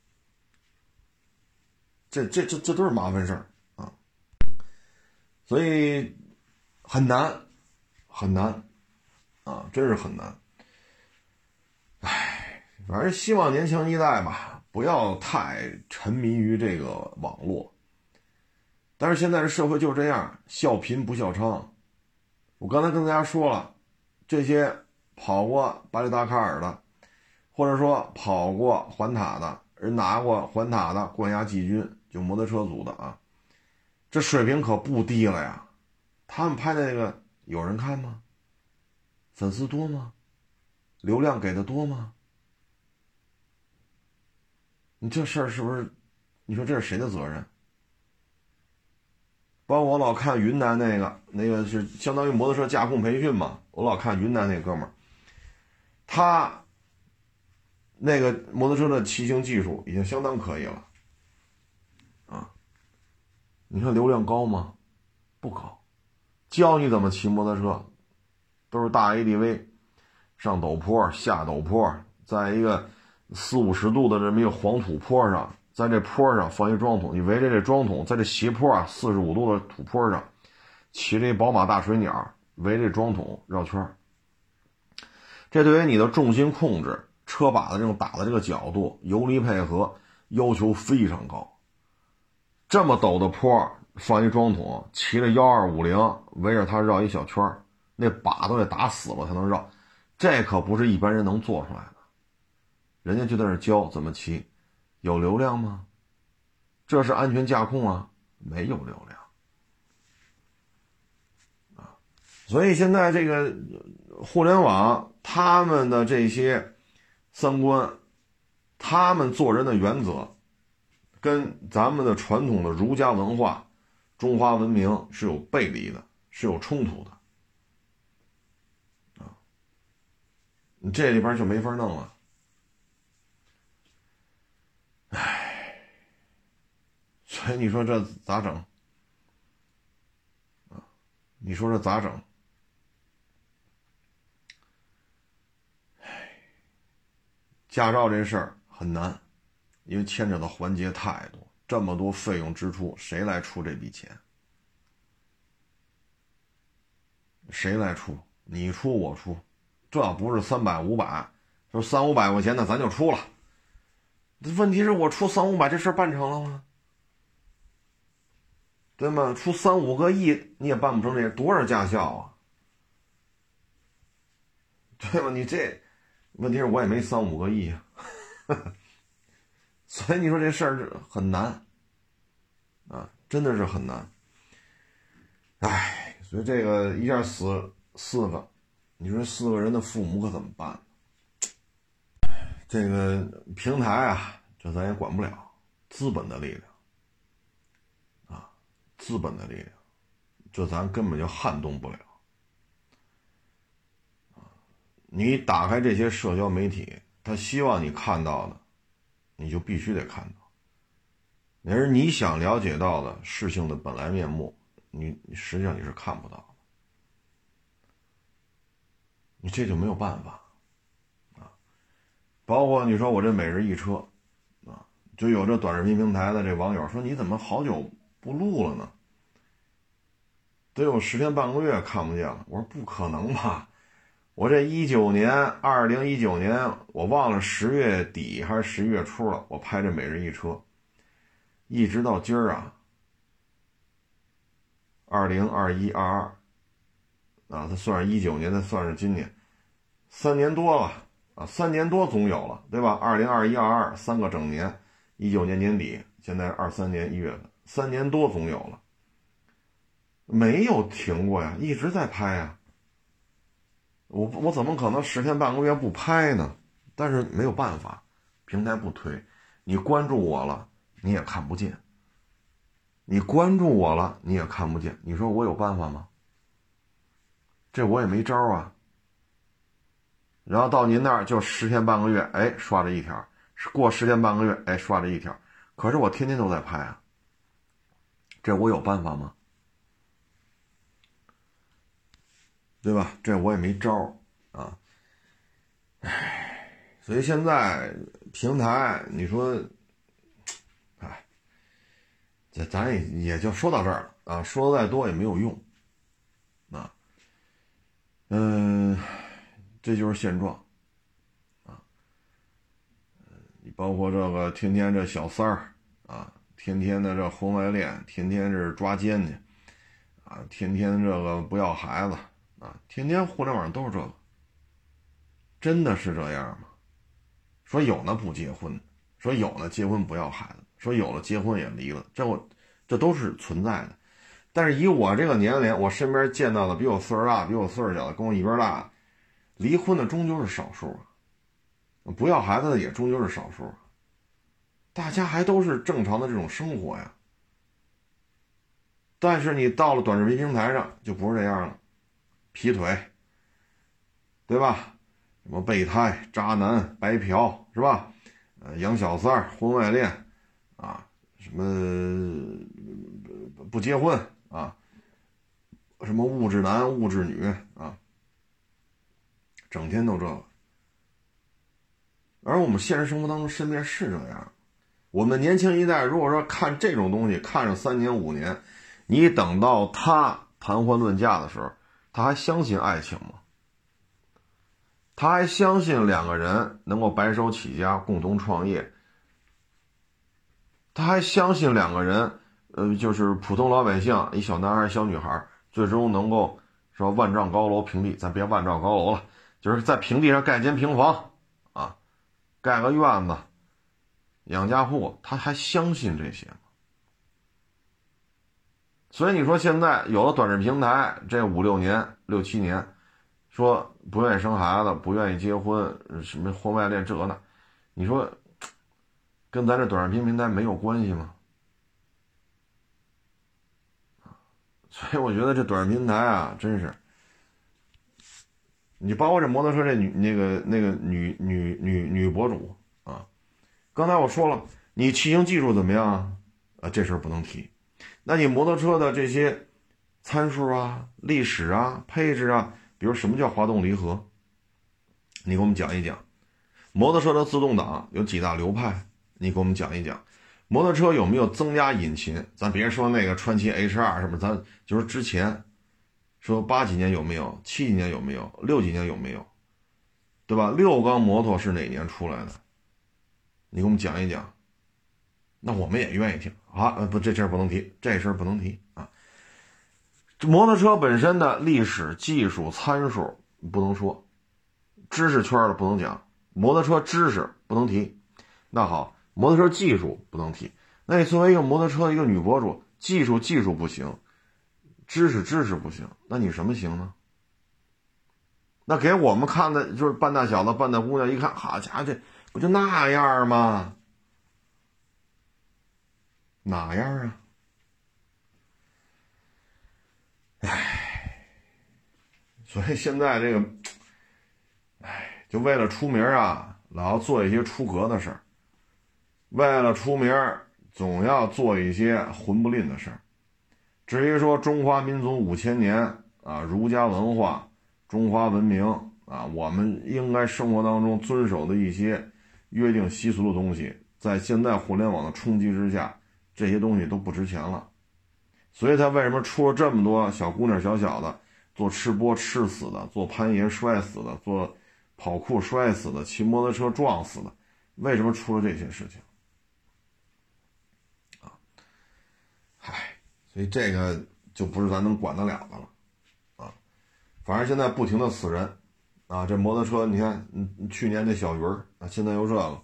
这这这这都是麻烦事儿啊，所以很难很难啊，真是很难。唉，反正希望年轻一代吧，不要太沉迷于这个网络。但是现在这社会就这样，笑贫不笑娼。我刚才跟大家说了，这些跑过巴黎达喀尔的，或者说跑过环塔的，人拿过环塔的冠亚季军。就摩托车组的啊，这水平可不低了呀！他们拍的那个有人看吗？粉丝多吗？流量给的多吗？你这事儿是不是？你说这是谁的责任？包括我老看云南那个，那个是相当于摩托车驾控培训嘛。我老看云南那哥们儿，他那个摩托车的骑行技术已经相当可以了。你说流量高吗？不高，教你怎么骑摩托车，都是大 ADV，上陡坡、下陡坡，在一个四五十度的这么一个黄土坡上，在这坡上放一桩桶，你围着这桩桶，在这斜坡啊四十五度的土坡上，骑这宝马大水鸟，围着桩桶绕圈这对于你的重心控制、车把的这种打的这个角度、油离配合要求非常高。这么陡的坡，放一桩桶，骑着幺二五零围着它绕一小圈那把都得打死了才能绕，这可不是一般人能做出来的。人家就在那教怎么骑，有流量吗？这是安全驾控啊，没有流量啊。所以现在这个互联网，他们的这些三观，他们做人的原则。跟咱们的传统的儒家文化、中华文明是有背离的，是有冲突的，你这里边就没法弄了，唉，所以你说这咋整？啊，你说这咋整？唉，驾照这事儿很难。因为牵扯的环节太多，这么多费用支出，谁来出这笔钱？谁来出？你出我出，这不是三百五百，说三五百块钱，那咱就出了。问题是我出三五百，这事办成了吗？对吗？出三五个亿你也办不成这多少驾校啊？对吧？你这问题是我也没三五个亿啊。所以你说这事儿很难，啊，真的是很难。唉，所以这个一下死四个，你说四个人的父母可怎么办？这个平台啊，这咱也管不了，资本的力量，啊，资本的力量，这咱根本就撼动不了。你打开这些社交媒体，他希望你看到的。你就必须得看到，而你想了解到的事情的本来面目，你你实际上你是看不到，你这就没有办法，啊，包括你说我这每日一车，啊，就有这短视频平台的这网友说你怎么好久不录了呢？得有十天半个月看不见了，我说不可能吧。我这一九年，二零一九年，我忘了十月底还是十一月初了。我拍这每日一车，一直到今儿啊，二零二一二二，啊，他算是一九年，他算是今年，三年多了啊，三年多总有了，对吧？二零二一二二三个整年，一九年年底，现在二三年一月份，三年多总有了，没有停过呀，一直在拍呀。我我怎么可能十天半个月不拍呢？但是没有办法，平台不推。你关注我了，你也看不见；你关注我了，你也看不见。你说我有办法吗？这我也没招啊。然后到您那儿就十天半个月，哎，刷这一条，过十天半个月，哎，刷这一条。可是我天天都在拍啊，这我有办法吗？对吧？这我也没招啊。唉，所以现在平台，你说，哎，这咱也也就说到这儿了啊，说的再多也没有用啊。嗯，这就是现状啊。你包括这个天天这小三儿啊，天天的这婚外恋，天天是抓奸去啊，天天这个不要孩子啊，天天互联网上都是这个。真的是这样吗？说有呢不结婚，说有呢结婚不要孩子，说有了结婚也离了，这我这都是存在的。但是以我这个年龄，我身边见到的比我岁数大、比我岁数小的，跟我一边大的，离婚的终究是少数啊，不要孩子的也终究是少数啊。大家还都是正常的这种生活呀。但是你到了短视频平台上就不是这样了，劈腿，对吧？什么备胎、渣男、白嫖是吧？呃，养小三、婚外恋，啊，什么不结婚啊？什么物质男、物质女？整天都这个。而我们现实生活当中身边是这样，我们年轻一代如果说看这种东西看上三年五年，你等到他谈婚论嫁的时候，他还相信爱情吗？他还相信两个人能够白手起家共同创业，他还相信两个人，呃，就是普通老百姓，一小男孩、小女孩，最终能够说万丈高楼平地，咱别万丈高楼了，就是在平地上盖间平房，啊，盖个院子，养家户，他还相信这些吗？所以你说现在有了短视频平台，这五六年、六七年。说不愿意生孩子，不愿意结婚，什么婚外恋这那，你说跟咱这短视频平台没有关系吗？所以我觉得这短视频平台啊，真是，你包括这摩托车这女那个那个女女女女博主啊，刚才我说了，你骑行技术怎么样啊？啊，这事儿不能提。那你摩托车的这些参数啊、历史啊、配置啊。比如什么叫滑动离合？你给我们讲一讲。摩托车的自动挡有几大流派？你给我们讲一讲。摩托车有没有增加引擎？咱别说那个川崎 H 二什么，咱就是之前说八几年有没有？七几年有没有？六几年有没有？对吧？六缸摩托是哪年出来的？你给我们讲一讲。那我们也愿意听啊。不，这事儿不能提，这事儿不能提啊。摩托车本身的历史、技术、参数不能说，知识圈的不能讲，摩托车知识不能提。那好，摩托车技术不能提。那你作为一个摩托车一个女博主，技术技术不行，知识知识不行，那你什么行呢？那给我们看的就是半大小子、半大姑娘，一看，好家伙，这不就那样吗？哪样啊？唉，所以现在这个，唉，就为了出名啊，老要做一些出格的事儿。为了出名，总要做一些混不吝的事儿。至于说中华民族五千年啊，儒家文化、中华文明啊，我们应该生活当中遵守的一些约定习俗的东西，在现在互联网的冲击之下，这些东西都不值钱了。所以他为什么出了这么多小姑娘、小小的做吃播吃死的，做攀岩摔死的，做跑酷摔死的，骑摩托车撞死的？为什么出了这些事情？啊，嗨，所以这个就不是咱能管得了的了，啊，反正现在不停的死人，啊，这摩托车你看，嗯，去年那小鱼儿啊，现在又这个，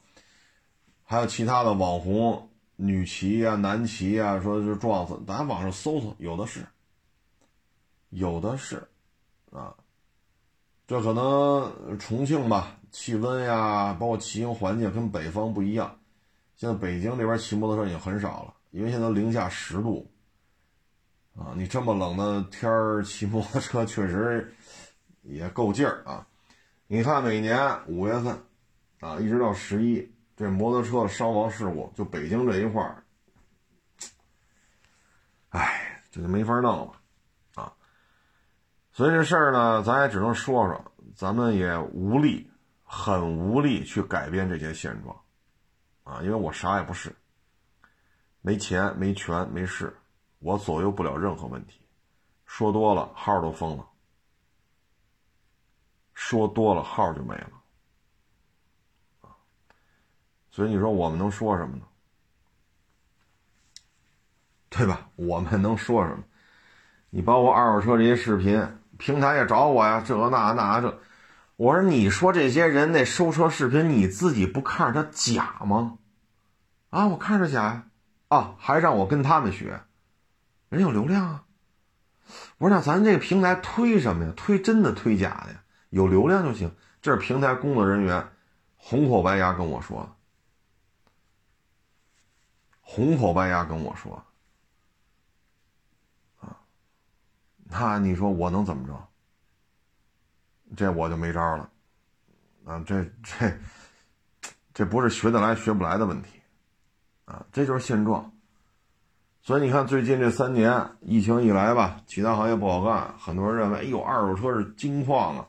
还有其他的网红。女骑呀，男骑呀，说是撞死，咱网上搜搜，有的是，有的是，啊，这可能重庆吧，气温呀，包括骑行环境跟北方不一样。现在北京这边骑摩托车已经很少了，因为现在零下十度，啊，你这么冷的天儿骑摩托车确实也够劲儿啊。你看每年五月份啊，一直到十一，这摩托车伤亡事故，就北京这一块儿，哎，这就没法弄了啊。所以这事儿呢，咱也只能说说，咱们也无力，很无力去改变这些现状啊，因为我啥也不是，没钱、没权、没势，我左右不了任何问题。说多了，号都封了。说多了号就没了，所以你说我们能说什么呢？对吧？我们能说什么？你包括二手车这些视频平台也找我呀，这那那这，我说你说这些人那收车视频，你自己不看着他假吗？啊，我看着假呀，啊，还让我跟他们学，人有流量啊。我说那咱这个平台推什么呀？推真的推假的呀？有流量就行，这是平台工作人员红口白牙跟我说的。红口白牙跟我说，啊，那你说我能怎么着？这我就没招了，啊，这这这不是学得来学不来的问题，啊，这就是现状。所以你看，最近这三年疫情一来吧，其他行业不好干，很多人认为，哎呦，二手车是金矿啊。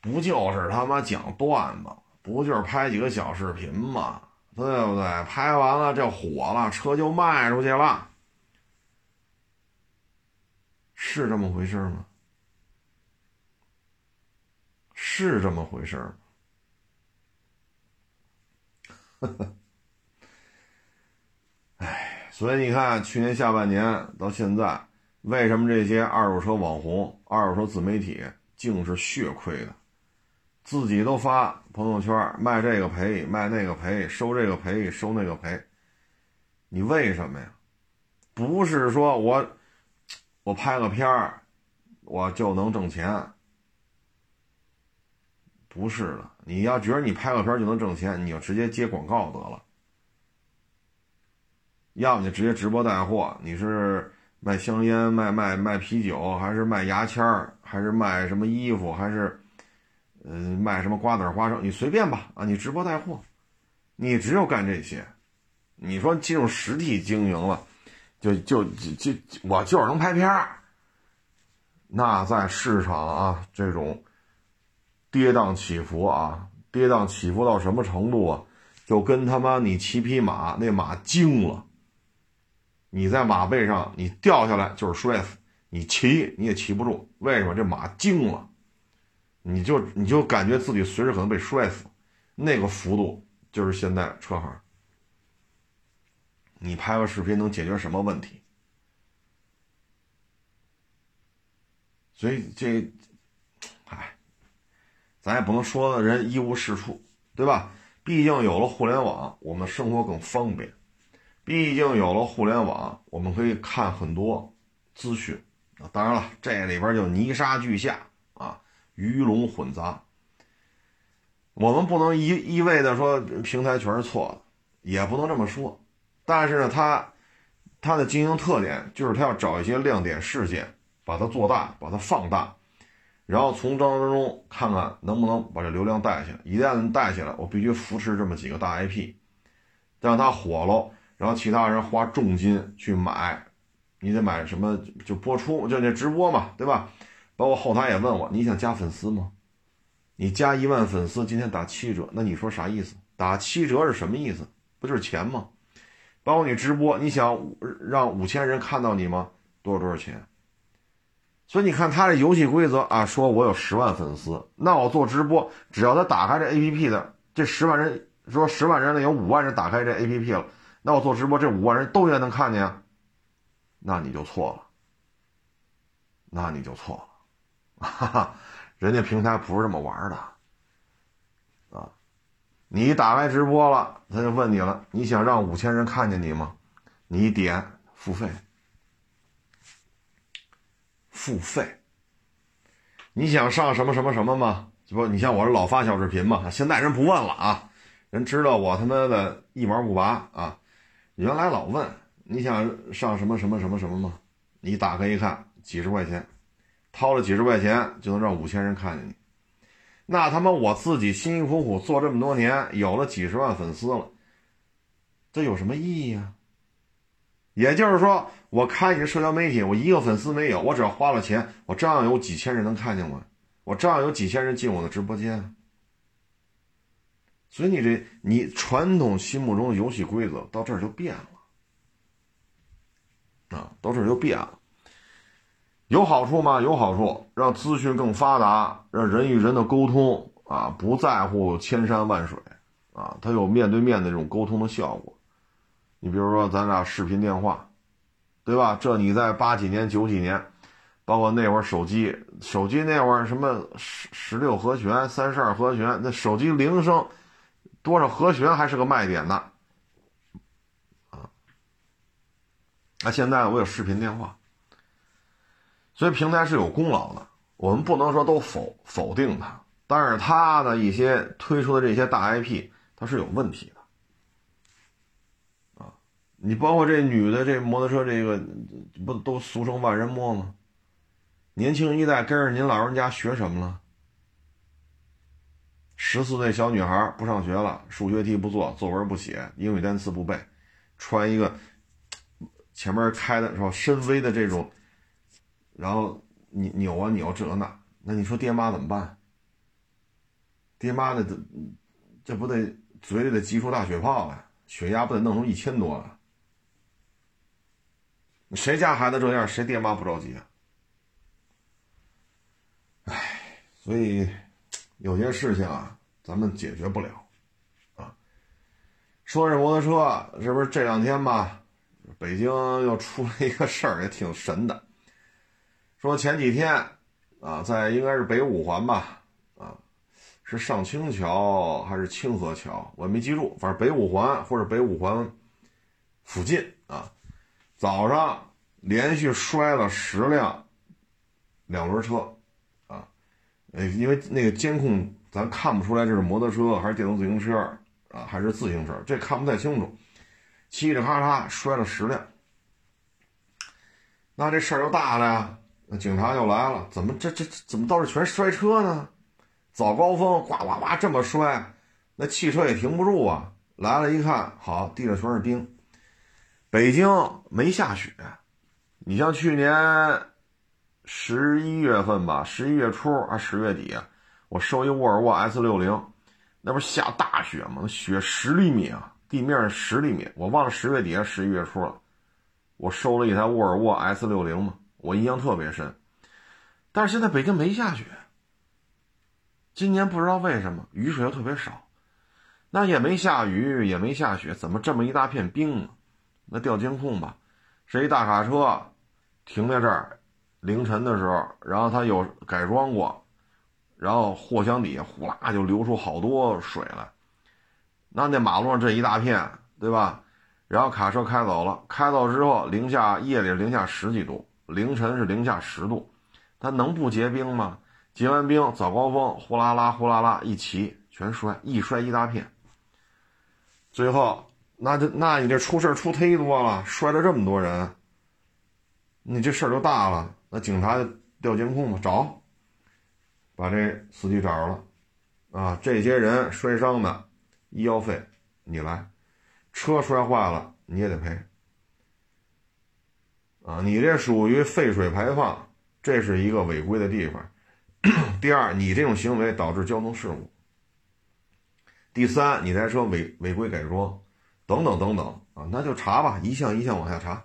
不就是他妈讲段子，不就是拍几个小视频吗？对不对？拍完了这火了，车就卖出去了，是这么回事吗？是这么回事儿。哎，所以你看，去年下半年到现在，为什么这些二手车网红、二手车自媒体净是血亏的？自己都发朋友圈卖这个赔，卖那个赔，收这个赔，收那个赔。你为什么呀？不是说我我拍个片儿我就能挣钱，不是的。你要觉得你拍个片就能挣钱，你就直接接广告得了。要么就直接直播带货，你是卖香烟、卖卖卖啤酒，还是卖牙签儿，还是卖什么衣服，还是？嗯，卖什么瓜子花生，你随便吧啊！你直播带货，你只有干这些。你说进入实体经营了，就就就就我就是能拍片儿。那在市场啊，这种跌宕起伏啊，跌宕起伏到什么程度啊？就跟他妈你骑匹马，那马惊了，你在马背上你掉下来就是摔死，你骑你也骑不住，为什么？这马惊了。你就你就感觉自己随时可能被摔死，那个幅度就是现在车行。你拍个视频能解决什么问题？所以这，哎，咱也不能说人一无是处，对吧？毕竟有了互联网，我们生活更方便；毕竟有了互联网，我们可以看很多资讯啊。当然了，这里边就泥沙俱下啊。鱼龙混杂，我们不能一一味的说平台全是错的，也不能这么说。但是呢，它它的经营特点就是它要找一些亮点事件，把它做大，把它放大，然后从当中看看能不能把这流量带起来。一旦带起来，我必须扶持这么几个大 IP，让它火了，然后其他人花重金去买，你得买什么就播出，就那直播嘛，对吧？包括后台也问我，你想加粉丝吗？你加一万粉丝，今天打七折，那你说啥意思？打七折是什么意思？不就是钱吗？包括你直播，你想让五千人看到你吗？多少多少钱？所以你看他这游戏规则啊，说我有十万粉丝，那我做直播，只要他打开这 APP 的这十万人，说十万人里有五万人打开这 APP 了，那我做直播，这五万人都应该能看见，那你就错了，那你就错了。哈哈，人家平台不是这么玩的，啊，你打开直播了，他就问你了，你想让五千人看见你吗？你一点付费，付费，你想上什么什么什么吗？不，你像我这老发小视频嘛，现在人不问了啊，人知道我他妈的一毛不拔啊，原来老问你想上什么什么什么什么吗？你打开一看，几十块钱。掏了几十块钱就能让五千人看见你，那他妈我自己辛辛苦苦做这么多年，有了几十万粉丝了，这有什么意义啊？也就是说，我开你的社交媒体，我一个粉丝没有，我只要花了钱，我照样有几千人能看见我，我照样有几千人进我的直播间。所以你这你传统心目中的游戏规则到这儿就变了，啊，到这儿就变了。有好处吗？有好处，让资讯更发达，让人与人的沟通啊不在乎千山万水，啊，它有面对面的这种沟通的效果。你比如说咱俩视频电话，对吧？这你在八几年、九几年，包括那会儿手机，手机那会儿什么十十六和弦、三十二和弦，那手机铃声。多少和弦还是个卖点呢？啊，那现在我有视频电话，所以平台是有功劳的，我们不能说都否否定它，但是它的一些推出的这些大 IP，它是有问题的，啊，你包括这女的这摩托车这个，不都俗称万人摸吗？年轻一代跟着您老人家学什么了？十四岁小女孩不上学了，数学题不做，作文不写，英语单词不背，穿一个前面开的是吧深 V 的这种，然后扭扭啊扭这那，那你说爹妈怎么办？爹妈的这不得嘴里得挤出大血泡来，血压不得弄成一千多了？谁家孩子这样，谁爹妈不着急啊？哎，所以。有些事情啊，咱们解决不了，啊。说这摩托车，这不是这两天吧？北京又出了一个事儿，也挺神的。说前几天啊，在应该是北五环吧，啊，是上清桥还是清河桥？我没记住，反正北五环或者北五环附近啊，早上连续摔了十辆两轮车。因为那个监控咱看不出来这是摩托车还是电动自行车啊，还是自行车，这看不太清楚。嘁哩喀嚓摔了十辆，那这事儿就大了呀。那警察就来了，怎么这这怎么倒是全摔车呢？早高峰呱呱呱这么摔，那汽车也停不住啊。来了一看，好，地上全是冰。北京没下雪，你像去年。十一月份吧，十一月初啊十月底，我收一沃尔沃 S 六零，那不是下大雪吗？雪十厘米啊，地面十厘米，我忘了十月底还是十一月初了。我收了一台沃尔沃 S 六零嘛，我印象特别深。但是现在北京没下雪，今年不知道为什么雨水又特别少，那也没下雨也没下雪，怎么这么一大片冰呢？那调监控吧，是一大卡车停在这儿。凌晨的时候，然后他有改装过，然后货箱底下呼啦就流出好多水来，那那马路上这一大片，对吧？然后卡车开走了，开走之后零下夜里零下十几度，凌晨是零下十度，它能不结冰吗？结完冰早高峰呼啦啦呼啦啦一骑全摔，一摔一大片。最后那就那你这出事出忒多了，摔了这么多人，你这事儿就大了。那警察就调监控嘛，找，把这司机找着了，啊，这些人摔伤的，医药费你来，车摔坏了你也得赔，啊，你这属于废水排放，这是一个违规的地方。第二，你这种行为导致交通事故。第三，你台车违违规改装，等等等等啊，那就查吧，一项一项往下查。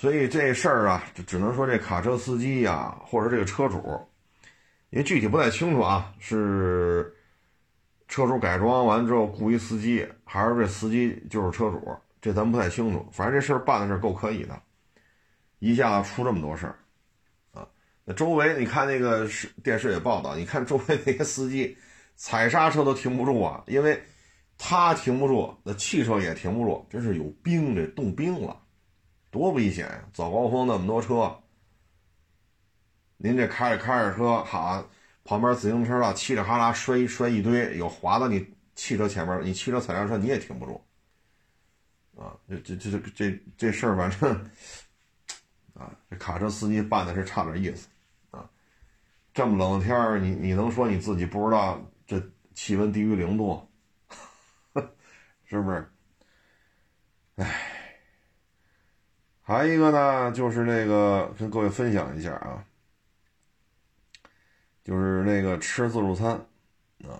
所以这事儿啊，只能说这卡车司机呀，或者这个车主，因为具体不太清楚啊，是车主改装完之后雇一司机，还是这司机就是车主，这咱不太清楚。反正这事儿办的是够可以的，一下子出这么多事儿，啊，那周围你看那个是电视也报道，你看周围那些司机踩刹车都停不住啊，因为他停不住，那汽车也停不住，真是有冰，这冻冰了。多危险呀！早高峰那么多车，您这开着开着车，好，旁边自行车啊，嘁哩哈啦摔摔一堆，有滑到你汽车前面，你汽车踩刹车你也停不住，啊，这这这这这这事儿反正，啊，这卡车司机办的是差点意思，啊，这么冷的天儿，你你能说你自己不知道这气温低于零度？是不是？哎。还有一个呢，就是那个跟各位分享一下啊，就是那个吃自助餐啊，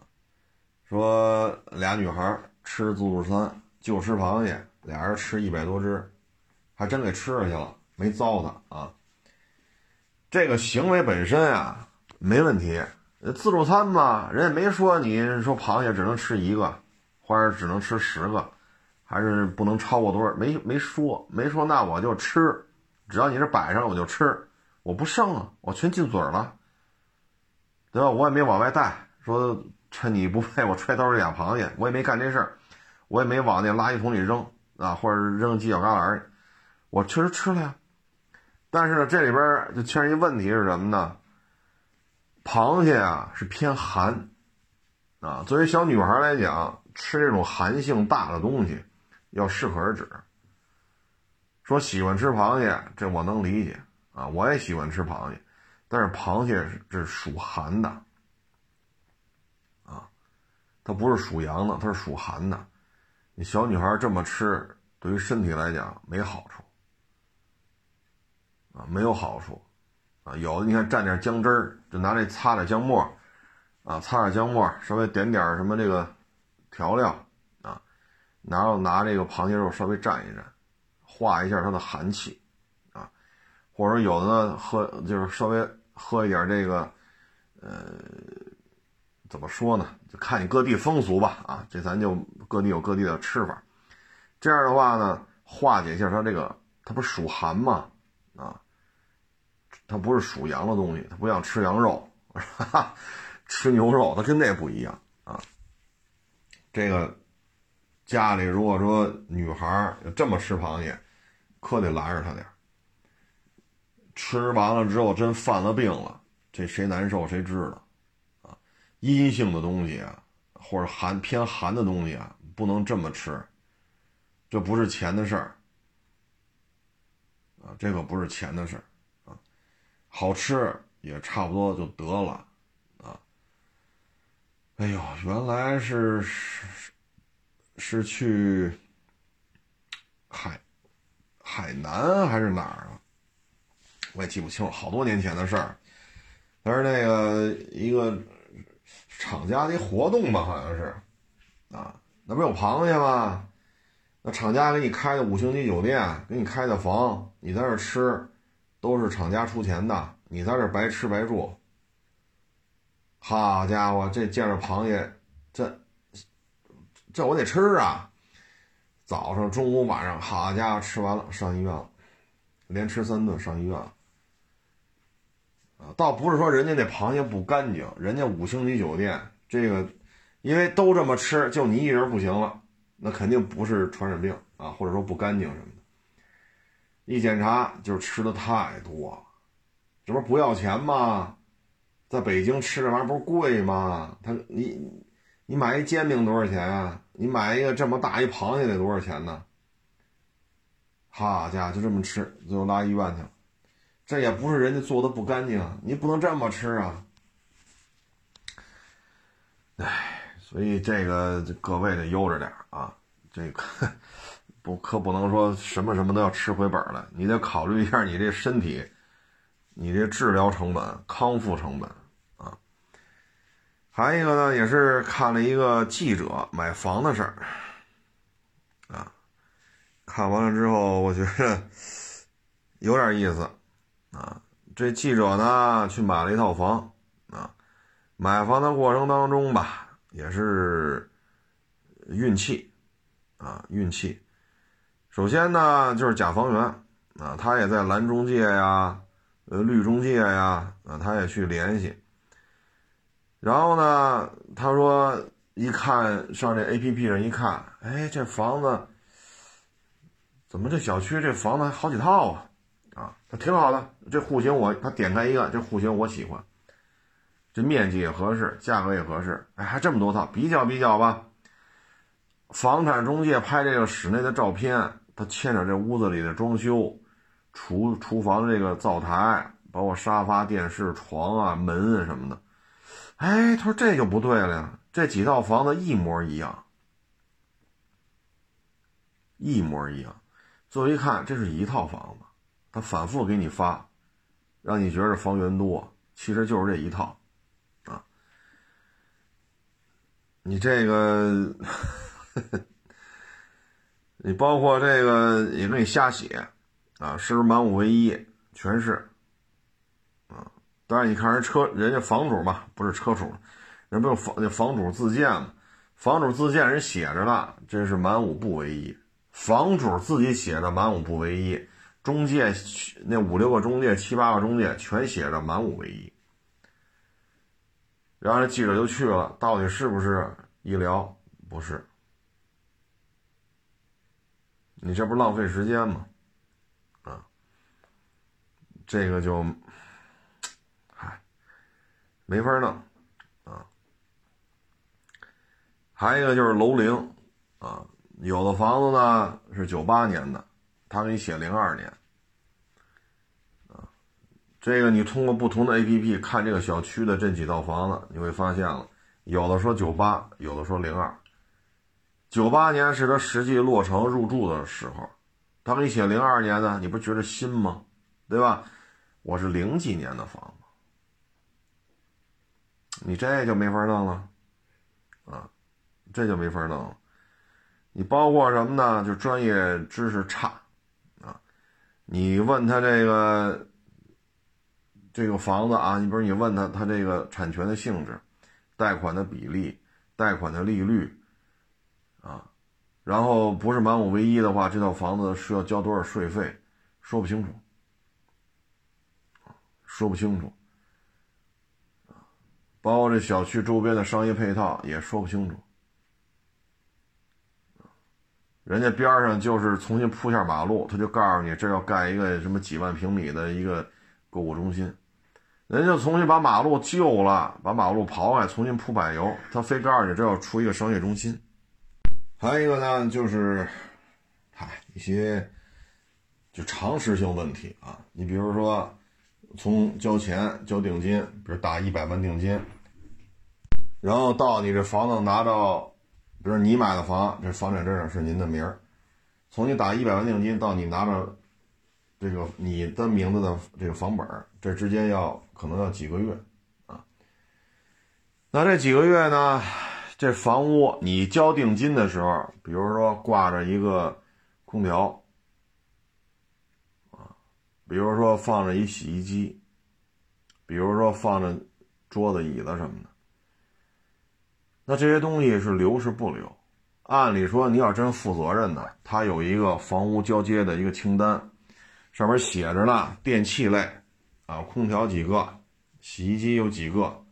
说俩女孩吃自助餐就吃螃蟹，俩人吃一百多只，还真给吃下去了，没糟蹋啊。这个行为本身啊没问题，自助餐嘛，人也没说你说螃蟹只能吃一个，或者只能吃十个。还是不能超过多少？没没说，没说，那我就吃，只要你这摆上我就吃，我不剩啊，我全进嘴了，对吧？我也没往外带，说趁你不备，我揣兜里俩螃蟹，我也没干这事儿，我也没往那垃圾桶里扔啊，或者扔犄角旮旯里，我确实吃了呀。但是呢，这里边就牵扯一问题是什么呢？螃蟹啊是偏寒啊，作为小女孩来讲，吃这种寒性大的东西。要适可而止。说喜欢吃螃蟹，这我能理解啊，我也喜欢吃螃蟹，但是螃蟹是这属寒的，啊，它不是属阳的，它是属寒的。你小女孩这么吃，对于身体来讲没好处，啊，没有好处，啊，有的你看蘸点姜汁儿，就拿这擦点姜末，啊，擦点姜末，稍微点点什么这个调料。然后拿这个螃蟹肉稍微蘸一蘸，化一下它的寒气，啊，或者有的呢喝就是稍微喝一点这个，呃，怎么说呢？就看你各地风俗吧，啊，这咱就各地有各地的吃法。这样的话呢，化解一下它这个，它不是属寒嘛，啊，它不是属阳的东西，它不像吃羊肉，吃牛肉，它跟那不一样啊，这个。家里如果说女孩这么吃螃蟹，可得拦着她点吃完了之后真犯了病了，这谁难受谁知道啊？阴性的东西啊，或者寒偏寒的东西啊，不能这么吃。这不是钱的事儿啊，这可不是钱的事儿啊，好吃也差不多就得了啊。哎呦，原来是是。去海海南还是哪儿啊？我也记不清了，好多年前的事儿。但是那个一个厂家的一活动吧，好像是啊，那不有螃蟹吗？那厂家给你开的五星级酒店，给你开的房，你在这吃，都是厂家出钱的，你在这白吃白住。好家伙，这见着螃蟹，这。这我得吃啊！早上、中午、晚上，好家伙，吃完了上医院了，连吃三顿上医院了。啊，倒不是说人家那螃蟹不干净，人家五星级酒店这个，因为都这么吃，就你一人不行了，那肯定不是传染病啊，或者说不干净什么的。一检查就是吃的太多了，这不是不要钱吗？在北京吃这玩意儿不是贵吗？他你。你买一煎饼多少钱啊？你买一个这么大一螃蟹得多少钱呢？好家伙，就这么吃，最后拉医院去了。这也不是人家做的不干净，你不能这么吃啊！哎，所以这个各位得悠着点啊，这个不可不能说什么什么都要吃回本来，你得考虑一下你这身体，你这治疗成本、康复成本。还有一个呢，也是看了一个记者买房的事儿，啊，看完了之后，我觉得有点意思，啊，这记者呢去买了一套房，啊，买房的过程当中吧，也是运气，啊，运气。首先呢，就是甲方员，啊，他也在蓝中介呀，呃，绿中介呀，啊，他也去联系。然后呢，他说一看上这 A P P 上一看，哎，这房子怎么这小区这房子还好几套啊？啊，他挺好的，这户型我他点开一个，这户型我喜欢，这面积也合适，价格也合适，哎，还这么多套，比较比较吧。房产中介拍这个室内的照片，他牵扯这屋子里的装修、厨厨房这个灶台，包括沙发、电视、床啊、门啊什么的。哎，他说这就不对了呀，这几套房子一模一样，一模一样。最后一看，这是一套房子，他反复给你发，让你觉得房源多，其实就是这一套，啊，你这个，你包括这个也给你瞎写，啊，是不是满五唯一？全是。当然，你看人车，人家房主嘛，不是车主，人不有房那房主自荐嘛？房主自荐人写着呢，这是满五不唯一。房主自己写着满五不唯一，中介那五六个中介、七八个中介全写着满五唯一。然后记者就去了，到底是不是医疗？不是。你这不是浪费时间吗？啊，这个就。没法弄，啊，还有一个就是楼龄，啊，有的房子呢是九八年的，他给你写零二年，啊，这个你通过不同的 A P P 看这个小区的这几套房子，你会发现了，有的说九八，有的说零二，九八年是他实际落成入住的时候，他给你写零二年的，你不觉得新吗？对吧？我是零几年的房子。你这就没法弄了，啊，这就没法弄了。你包括什么呢？就专业知识差，啊，你问他这个这个房子啊，你比如你问他他这个产权的性质、贷款的比例、贷款的利率，啊，然后不是满五唯一的话，这套房子需要交多少税费，说不清楚，说不清楚。包括这小区周边的商业配套也说不清楚，人家边上就是重新铺下马路，他就告诉你这要盖一个什么几万平米的一个购物中心，人家重新把马路旧了，把马路刨开，重新铺柏油，他非告诉你这要出一个商业中心。还有一个呢，就是，嗨，一些就常识性问题啊，你比如说。从交钱交定金，比如打一百万定金，然后到你这房子拿到，比如你买的房，这房产证上是您的名儿。从你打一百万定金到你拿着这个你的名字的这个房本这之间要可能要几个月啊。那这几个月呢，这房屋你交定金的时候，比如说挂着一个空调。比如说放着一洗衣机，比如说放着桌子、椅子什么的，那这些东西是留是不留？按理说你要真负责任的，他有一个房屋交接的一个清单，上面写着呢，电器类啊，空调几个，洗衣机有几个，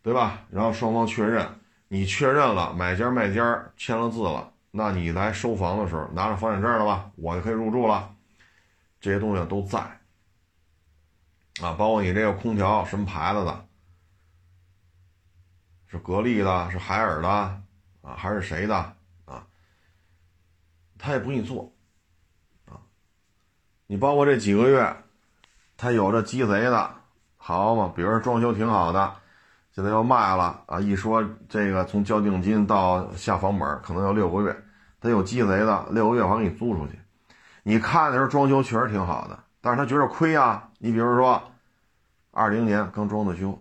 对吧？然后双方确认，你确认了，买家卖家签了字了，那你来收房的时候拿着房产证了吧？我就可以入住了。这些东西都在啊，包括你这个空调什么牌子的，是格力的，是海尔的啊，还是谁的啊？他也不给你做啊。你包括这几个月，他有这鸡贼的，好嘛？比如说装修挺好的，现在要卖了啊，一说这个从交定金到下房本可能要六个月，他有鸡贼的，六个月还给你租出去。你看的时候装修确实挺好的，但是他觉得亏啊。你比如说，二零年刚装的修，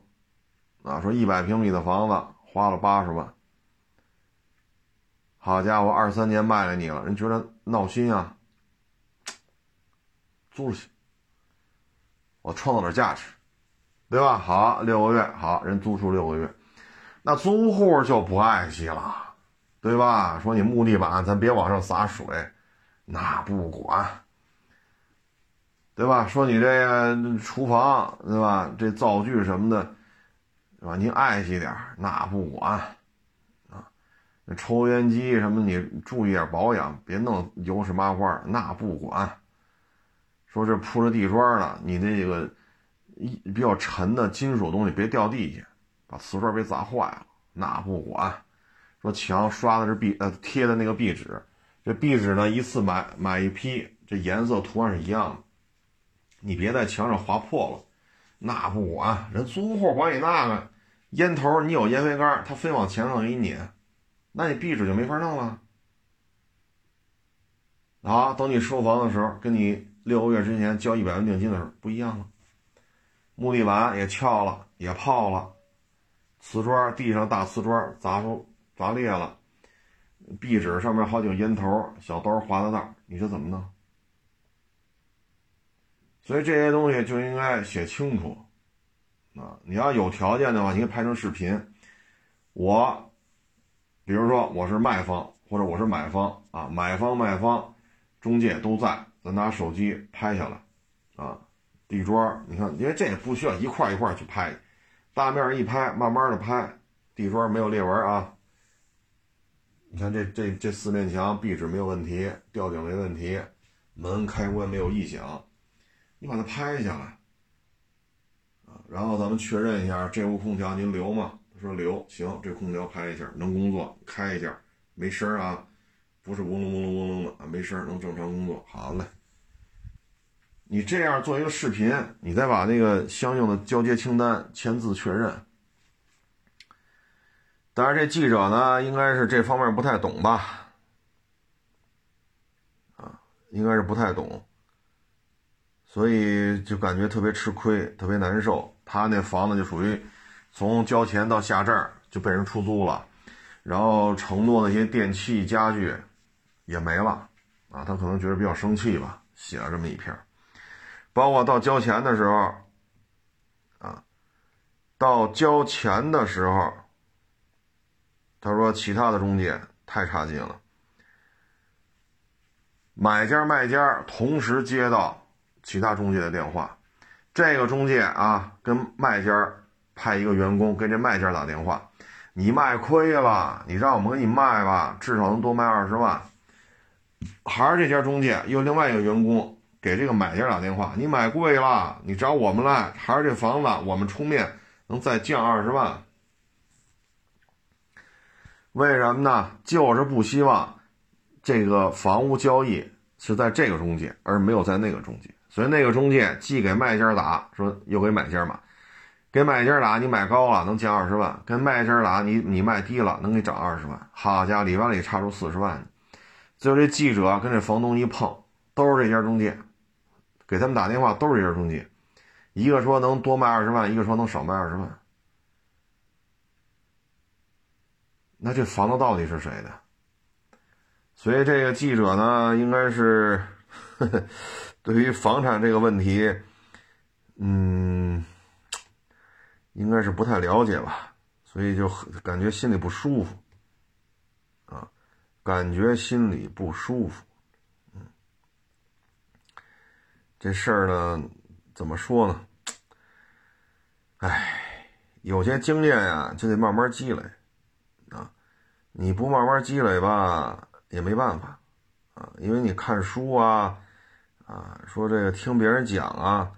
啊，说一百平米的房子花了八十万，好家伙，二三年卖给你了，人觉得闹心啊，租出去，我创造点价值，对吧？好，六个月，好人租出六个月，那租户就不爱惜了，对吧？说你木地板咱别往上洒水。那不管，对吧？说你这个厨房，对吧？这灶具什么的，是吧？您爱惜点那不管，啊，那抽烟机什么，你注意点保养，别弄油是麻花，那不管。说这铺着地砖呢，你那个一比较沉的金属东西别掉地下，把瓷砖别砸坏了，那不管。说墙刷的是壁，呃，贴的那个壁纸。这壁纸呢，一次买买一批，这颜色图案是一样的，你别在墙上划破了，那不管人租户管你那个烟头，你有烟灰缸，他非往墙上给你撵，那你壁纸就没法弄了。啊，等你收房的时候，跟你六个月之前交一百万定金的时候不一样了，木地板也翘了，也泡了，瓷砖地上大瓷砖砸出砸裂了，壁纸上面好几个烟头，小刀划的道，你说怎么弄？所以这些东西就应该写清楚，啊，你要有条件的话，你可以拍成视频。我，比如说我是卖方或者我是买方啊，买方卖方，中介都在，咱拿手机拍下来，啊，地砖，你看，因为这也不需要一块一块去拍，大面一拍，慢慢的拍，地砖没有裂纹啊。你看这这这四面墙壁纸没有问题，吊顶没问题，门开关没有异响。你把它拍下来，啊，然后咱们确认一下这屋空调您留吗？他说留，行，这空调开一下能工作，开一下没声啊，不是嗡隆嗡隆嗡隆的啊，没声能正常工作。好嘞，你这样做一个视频，你再把那个相应的交接清单签字确认。但是这记者呢，应该是这方面不太懂吧？啊，应该是不太懂。所以就感觉特别吃亏，特别难受。他那房子就属于从交钱到下证就被人出租了，然后承诺那些电器家具也没了啊。他可能觉得比较生气吧，写了这么一篇。包括到交钱的时候啊，到交钱的时候，他说其他的中介太差劲了，买家卖家同时接到。其他中介的电话，这个中介啊，跟卖家派一个员工跟这卖家打电话，你卖亏了，你让我们给你卖吧，至少能多卖二十万。还是这家中介又另外一个员工给这个买家打电话，你买贵了，你找我们来，还是这房子我们出面能再降二十万。为什么呢？就是不希望这个房屋交易是在这个中介，而没有在那个中介。所以那个中介既给卖家打，说又给买家买，给买家打，你买高了能降二十万；跟卖家打，你你卖低了能给涨二十万。好家伙，里外里差出四十万。最后这记者跟这房东一碰，都是这家中介，给他们打电话都是这家中介，一个说能多卖二十万，一个说能少卖二十万。那这房子到底是谁的？所以这个记者呢，应该是。呵呵对于房产这个问题，嗯，应该是不太了解吧，所以就感觉心里不舒服，啊，感觉心里不舒服，嗯，这事儿呢，怎么说呢？哎，有些经验呀，就得慢慢积累，你不慢慢积累吧，也没办法，啊，因为你看书啊。啊，说这个听别人讲啊，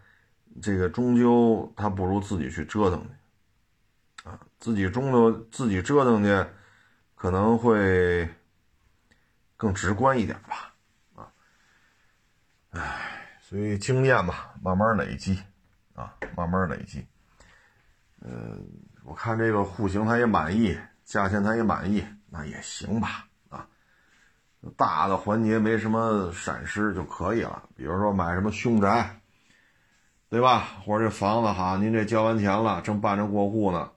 这个终究他不如自己去折腾去，啊，自己终究自己折腾去，可能会更直观一点吧，啊，唉，所以经验吧，慢慢累积，啊，慢慢累积，嗯，我看这个户型他也满意，价钱他也满意，那也行吧。啊大的环节没什么闪失就可以了，比如说买什么凶宅，对吧？或者这房子哈，您这交完钱了，正办着过户呢，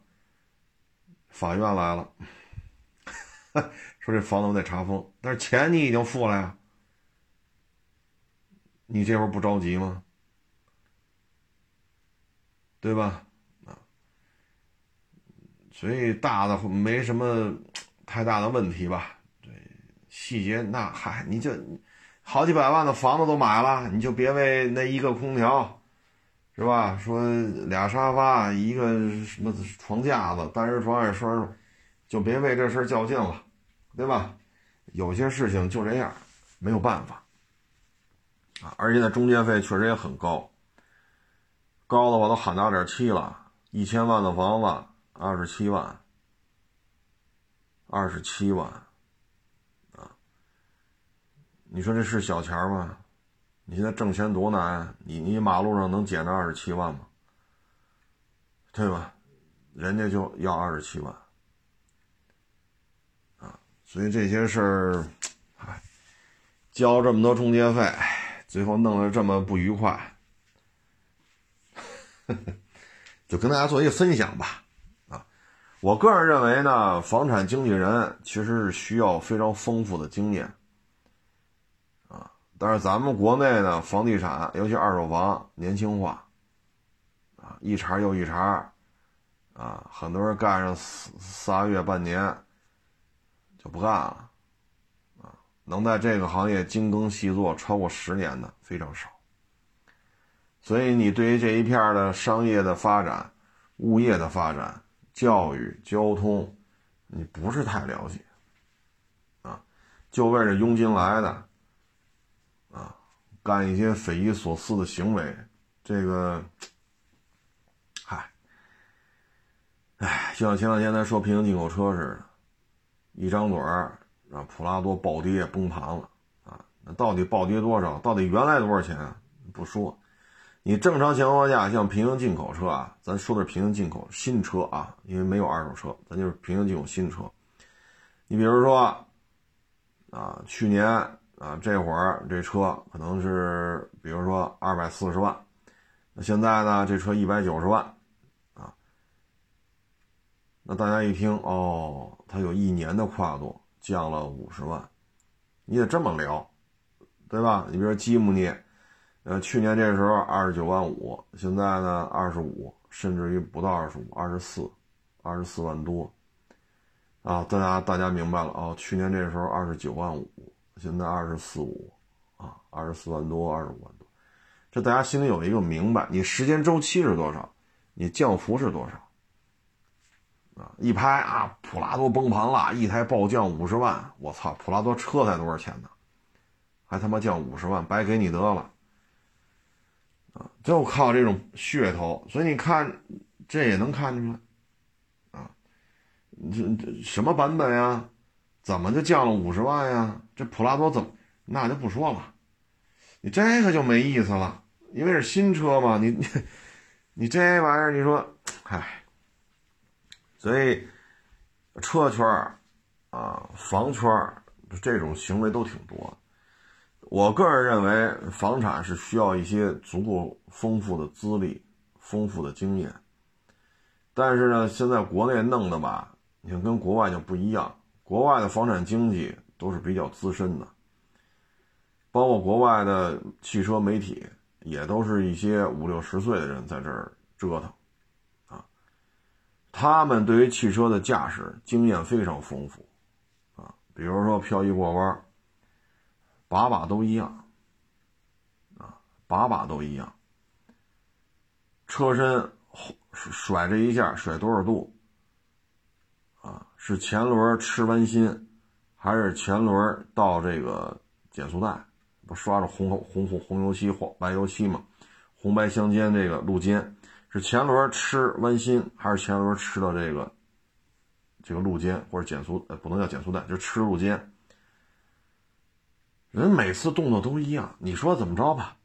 法院来了，说这房子我得查封，但是钱你已经付了呀，你这会儿不着急吗？对吧？啊，所以大的没什么太大的问题吧。对细节那嗨，你就好几百万的房子都买了，你就别为那一个空调，是吧？说俩沙发，一个什么床架子，单人床、二人床，就别为这事较劲了，对吧？有些事情就这样，没有办法啊。而且那中介费确实也很高，高的话都喊到点七了，一千万的房子二十七万，二十七万。啊你说这是小钱吗？你现在挣钱多难，你你马路上能捡着二十七万吗？对吧？人家就要二十七万，啊，所以这些事儿，哎，交这么多中介费，最后弄得这么不愉快，就跟大家做一个分享吧。我个人认为呢，房产经纪人其实是需要非常丰富的经验，啊，但是咱们国内呢，房地产尤其二手房年轻化，啊，一茬又一茬。啊，很多人干上仨月半年就不干了，啊，能在这个行业精耕细作超过十年的非常少。所以，你对于这一片的商业的发展、物业的发展、教育、交通，你不是太了解，啊，就为了佣金来的，啊，干一些匪夷所思的行为，这个。嗨哎，就像前两天咱说平行进口车似的，一张嘴儿让普拉多暴跌崩盘了啊！那到底暴跌多少？到底原来多少钱？不说。你正常情况下，像平行进口车啊，咱说的是平行进口新车啊，因为没有二手车，咱就是平行进口新车。你比如说啊，去年啊这会儿这车可能是比如说二百四十万，那现在呢这车一百九十万。啊那大家一听哦，它有一年的跨度，降了五十万，你得这么聊，对吧？你比如说吉姆尼，呃，去年这时候二十九万五，现在呢二十五，甚至于不到二十五，二十四，二十四万多，啊，大家大家明白了哦，去年这时候二十九万五，现在二十四五，啊，二十四万多，二十五万多，这大家心里有一个明白，你时间周期是多少，你降幅是多少？啊一拍啊，普拉多崩盘了，一台暴降五十万，我操，普拉多车才多少钱呢？还他妈降五十万，白给你得了，就靠这种噱头，所以你看，这也能看出来，啊，这这什么版本呀？怎么就降了五十万呀？这普拉多怎么？那就不说了，你这个就没意思了，因为是新车嘛，你你 你这玩意儿，你说，唉。所以，车圈啊，房圈这种行为都挺多。我个人认为，房产是需要一些足够丰富的资历、丰富的经验。但是呢，现在国内弄的吧，你看跟国外就不一样。国外的房产经济都是比较资深的，包括国外的汽车媒体，也都是一些五六十岁的人在这儿折腾。啊他们对于汽车的驾驶经验非常丰富，啊，比如说漂移过弯，把把都一样，啊，把把都一样，车身甩这一下甩多少度，啊，是前轮吃弯心，还是前轮到这个减速带，不刷着红红红红油漆或白油漆吗？红白相间这个路肩。是前轮吃弯心，还是前轮吃到这个这个路肩或者减速？呃，不能叫减速带，就是吃路肩。人每次动作都一样，你说怎么着吧？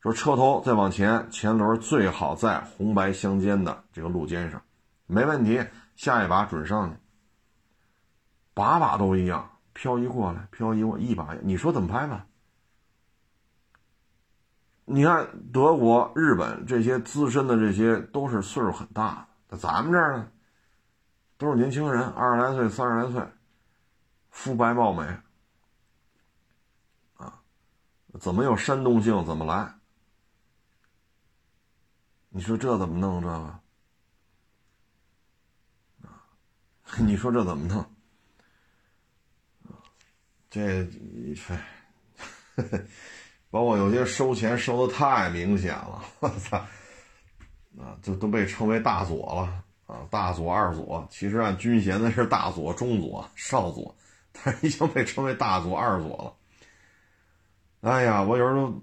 说车头再往前，前轮最好在红白相间的这个路肩上，没问题。下一把准上去，把把都一样，漂移过来，漂移过一把，你说怎么拍吧？你看德国、日本这些资深的这些都是岁数很大的，咱们这儿呢，都是年轻人，二十来岁、三十来岁，肤白貌美，怎么有煽动性怎么来？你说这怎么弄这个？你说这怎么弄？这，嘿。包括有些收钱收的太明显了，我操！啊，就都被称为大左了啊，大左、二左，其实按军衔的是大左、中左、少左，但已经被称为大左、二左了。哎呀，我有时候都，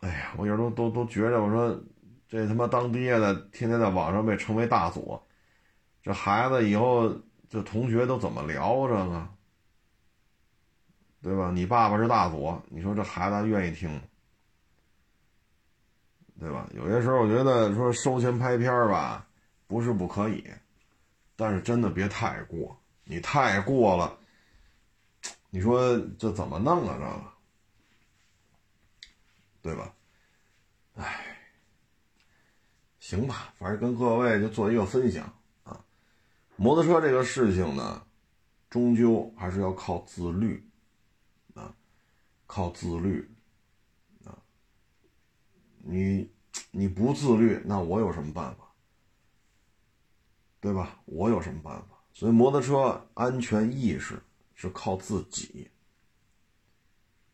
哎呀，我有时候都都都觉着，我说这他妈当爹的天天在网上被称为大左，这孩子以后这同学都怎么聊这个？对吧？你爸爸是大佐，你说这孩子愿意听？对吧？有些时候我觉得说收钱拍片吧，不是不可以，但是真的别太过，你太过了，你说这怎么弄啊？这个，对吧？哎，行吧，反正跟各位就做一个分享啊。摩托车这个事情呢，终究还是要靠自律啊，靠自律啊。你你不自律，那我有什么办法？对吧？我有什么办法？所以摩托车安全意识是靠自己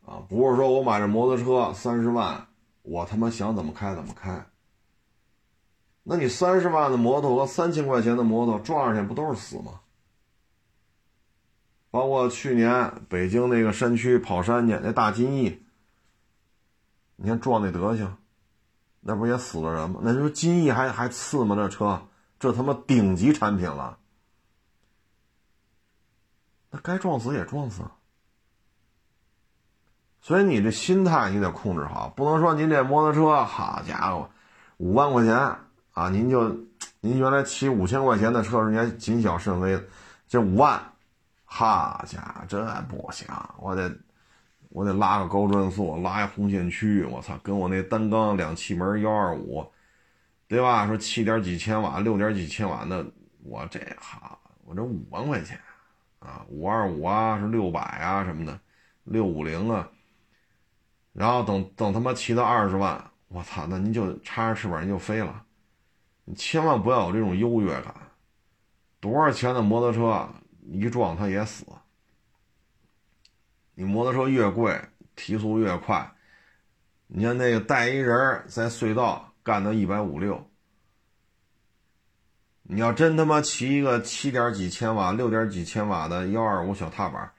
啊，不是说我买这摩托车三十万，我他妈想怎么开怎么开。那你三十万的摩托和三千块钱的摩托撞上去不都是死吗？包括去年北京那个山区跑山去那大金翼，你看撞那德行。那不也死了人吗？那就说金翼还还次吗？这车，这他妈顶级产品了。那该撞死也撞死。了所以你这心态你得控制好，不能说您这摩托车，好家伙，五万块钱啊，您就您原来骑五千块钱的车时，您还谨小慎微，这五万，好家伙，这不行，我得。我得拉个高转速，拉一红线区，我操，跟我那单缸两气门幺二五，对吧？说七点几千瓦、六点几千瓦的，我这好，我这五万块钱啊，五二五啊，是六百啊什么的，六五零啊，然后等等他妈骑到二十万，我操，那您就插着翅膀您就飞了，你千万不要有这种优越感，多少钱的摩托车一撞它也死。你摩托车越贵，提速越快。你像那个带一人在隧道干到一百五六，你要真他妈骑一个七点几千瓦、六点几千瓦的幺二五小踏板，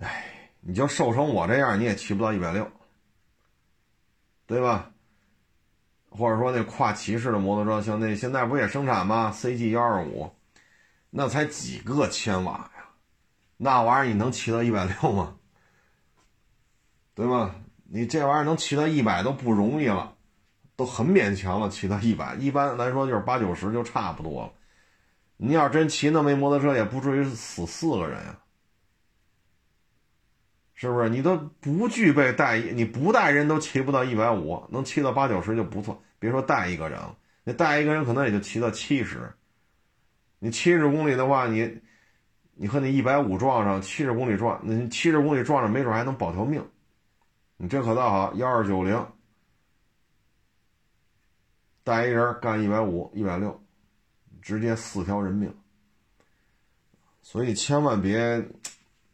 哎，你就瘦成我这样，你也骑不到一百六，对吧？或者说那跨骑式的摩托车，像那现在不也生产吗？CG 幺二五，那才几个千瓦呀。那玩意儿你能骑到一百六吗？对吧？你这玩意儿能骑到一百都不容易了，都很勉强了。骑到一百，一般来说就是八九十就差不多了。你要真骑那么一摩托车，也不至于死四个人呀，是不是？你都不具备带，你不带人都骑不到一百五，能骑到八九十就不错。别说带一个人了，你带一个人可能也就骑到七十。你七十公里的话，你。你和你一百五撞上，七十公里撞，那七十公里撞上，没准还能保条命。你这可倒好，幺二九零带一人干一百五、一百六，直接四条人命。所以千万别，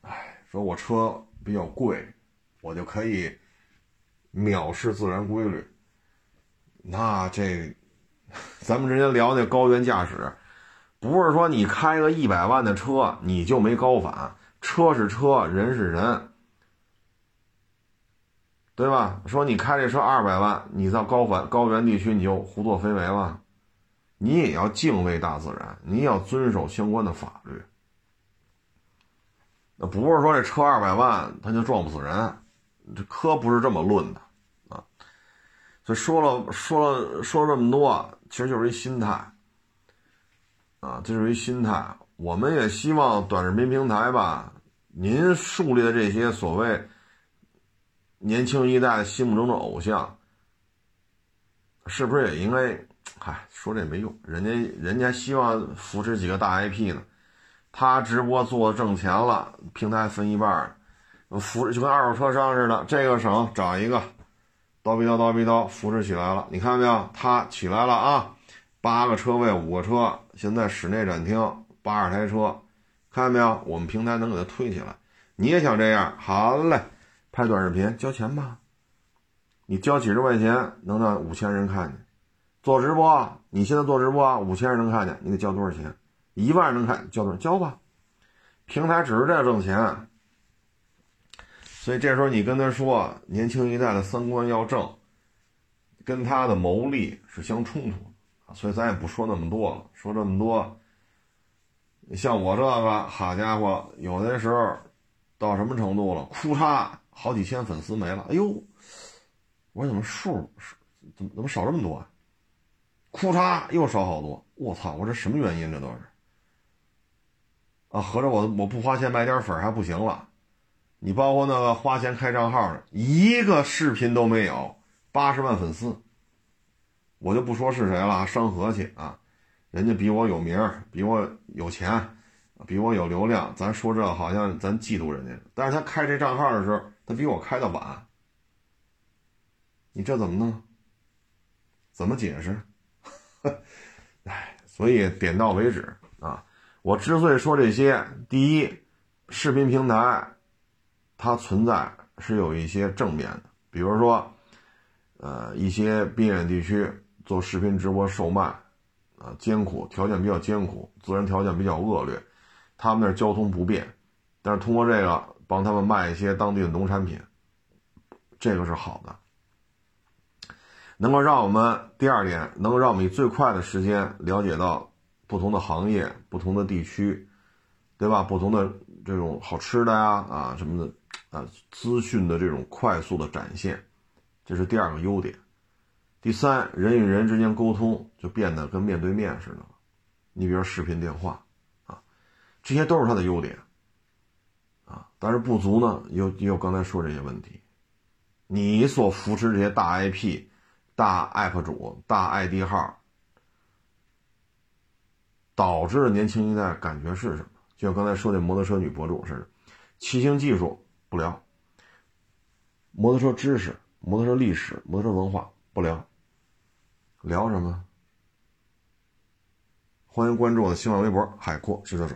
哎，说我车比较贵，我就可以藐视自然规律。那这，咱们之前聊那高原驾驶。不是说你开个一百万的车你就没高反，车是车，人是人，对吧？说你开这车二百万，你在高反高原地区你就胡作非为了，你也要敬畏大自然，你要遵守相关的法律。那不是说这车二百万他就撞不死人，这科不是这么论的啊。所以说了说了说了这么多，其实就是一心态。啊，这是一心态。我们也希望短视频平台吧，您树立的这些所谓年轻一代心目中的偶像，是不是也应该？嗨，说这也没用，人家人家希望扶持几个大 IP 呢。他直播做挣钱了，平台分一半，扶就跟二手车商似的，这个省找一个，叨逼叨叨逼叨，扶持起来了。你看到没有？他起来了啊！八个车位，五个车，现在室内展厅八十台车，看见没有？我们平台能给它推起来。你也想这样？好嘞，拍短视频交钱吧。你交几十块钱能让五千人看见？做直播，你现在做直播五千人能看见，你得交多少钱？一万能看，交多少？交吧。平台只是这挣钱，所以这时候你跟他说，年轻一代的三观要正，跟他的谋利是相冲突。所以咱也不说那么多了，说这么多，像我这个，好家伙，有的时候到什么程度了？哭嚓，好几千粉丝没了。哎呦，我怎么数怎么怎么少这么多啊？哭嚓又少好多，我操！我这什么原因？这都是啊，合着我我不花钱买点粉还不行了？你包括那个花钱开账号的，一个视频都没有，八十万粉丝，我就不说是谁了，伤和气啊！人家比我有名，比我有钱，比我有流量，咱说这好像咱嫉妒人家，但是他开这账号的时候，他比我开的晚，你这怎么弄？怎么解释？哎，所以点到为止啊！我之所以说这些，第一，视频平台它存在是有一些正面的，比如说，呃，一些边远地区做视频直播售卖，啊，艰苦条件比较艰苦，自然条件比较恶劣，他们那交通不便，但是通过这个帮他们卖一些当地的农产品，这个是好的。能够让我们第二点，能够让我们以最快的时间了解到不同的行业、不同的地区，对吧？不同的这种好吃的呀，啊什么的，啊资讯的这种快速的展现，这是第二个优点。第三，人与人之间沟通就变得跟面对面似的。你比如视频电话，啊，这些都是它的优点，啊，但是不足呢，有有刚才说这些问题，你所扶持这些大 IP。大 app 主、大 ID 号，导致年轻一代感觉是什么？就像刚才说那摩托车女博主似的，骑行技术不聊，摩托车知识、摩托车历史、摩托车文化不聊，聊什么？欢迎关注我的新浪微博“海阔试车手”。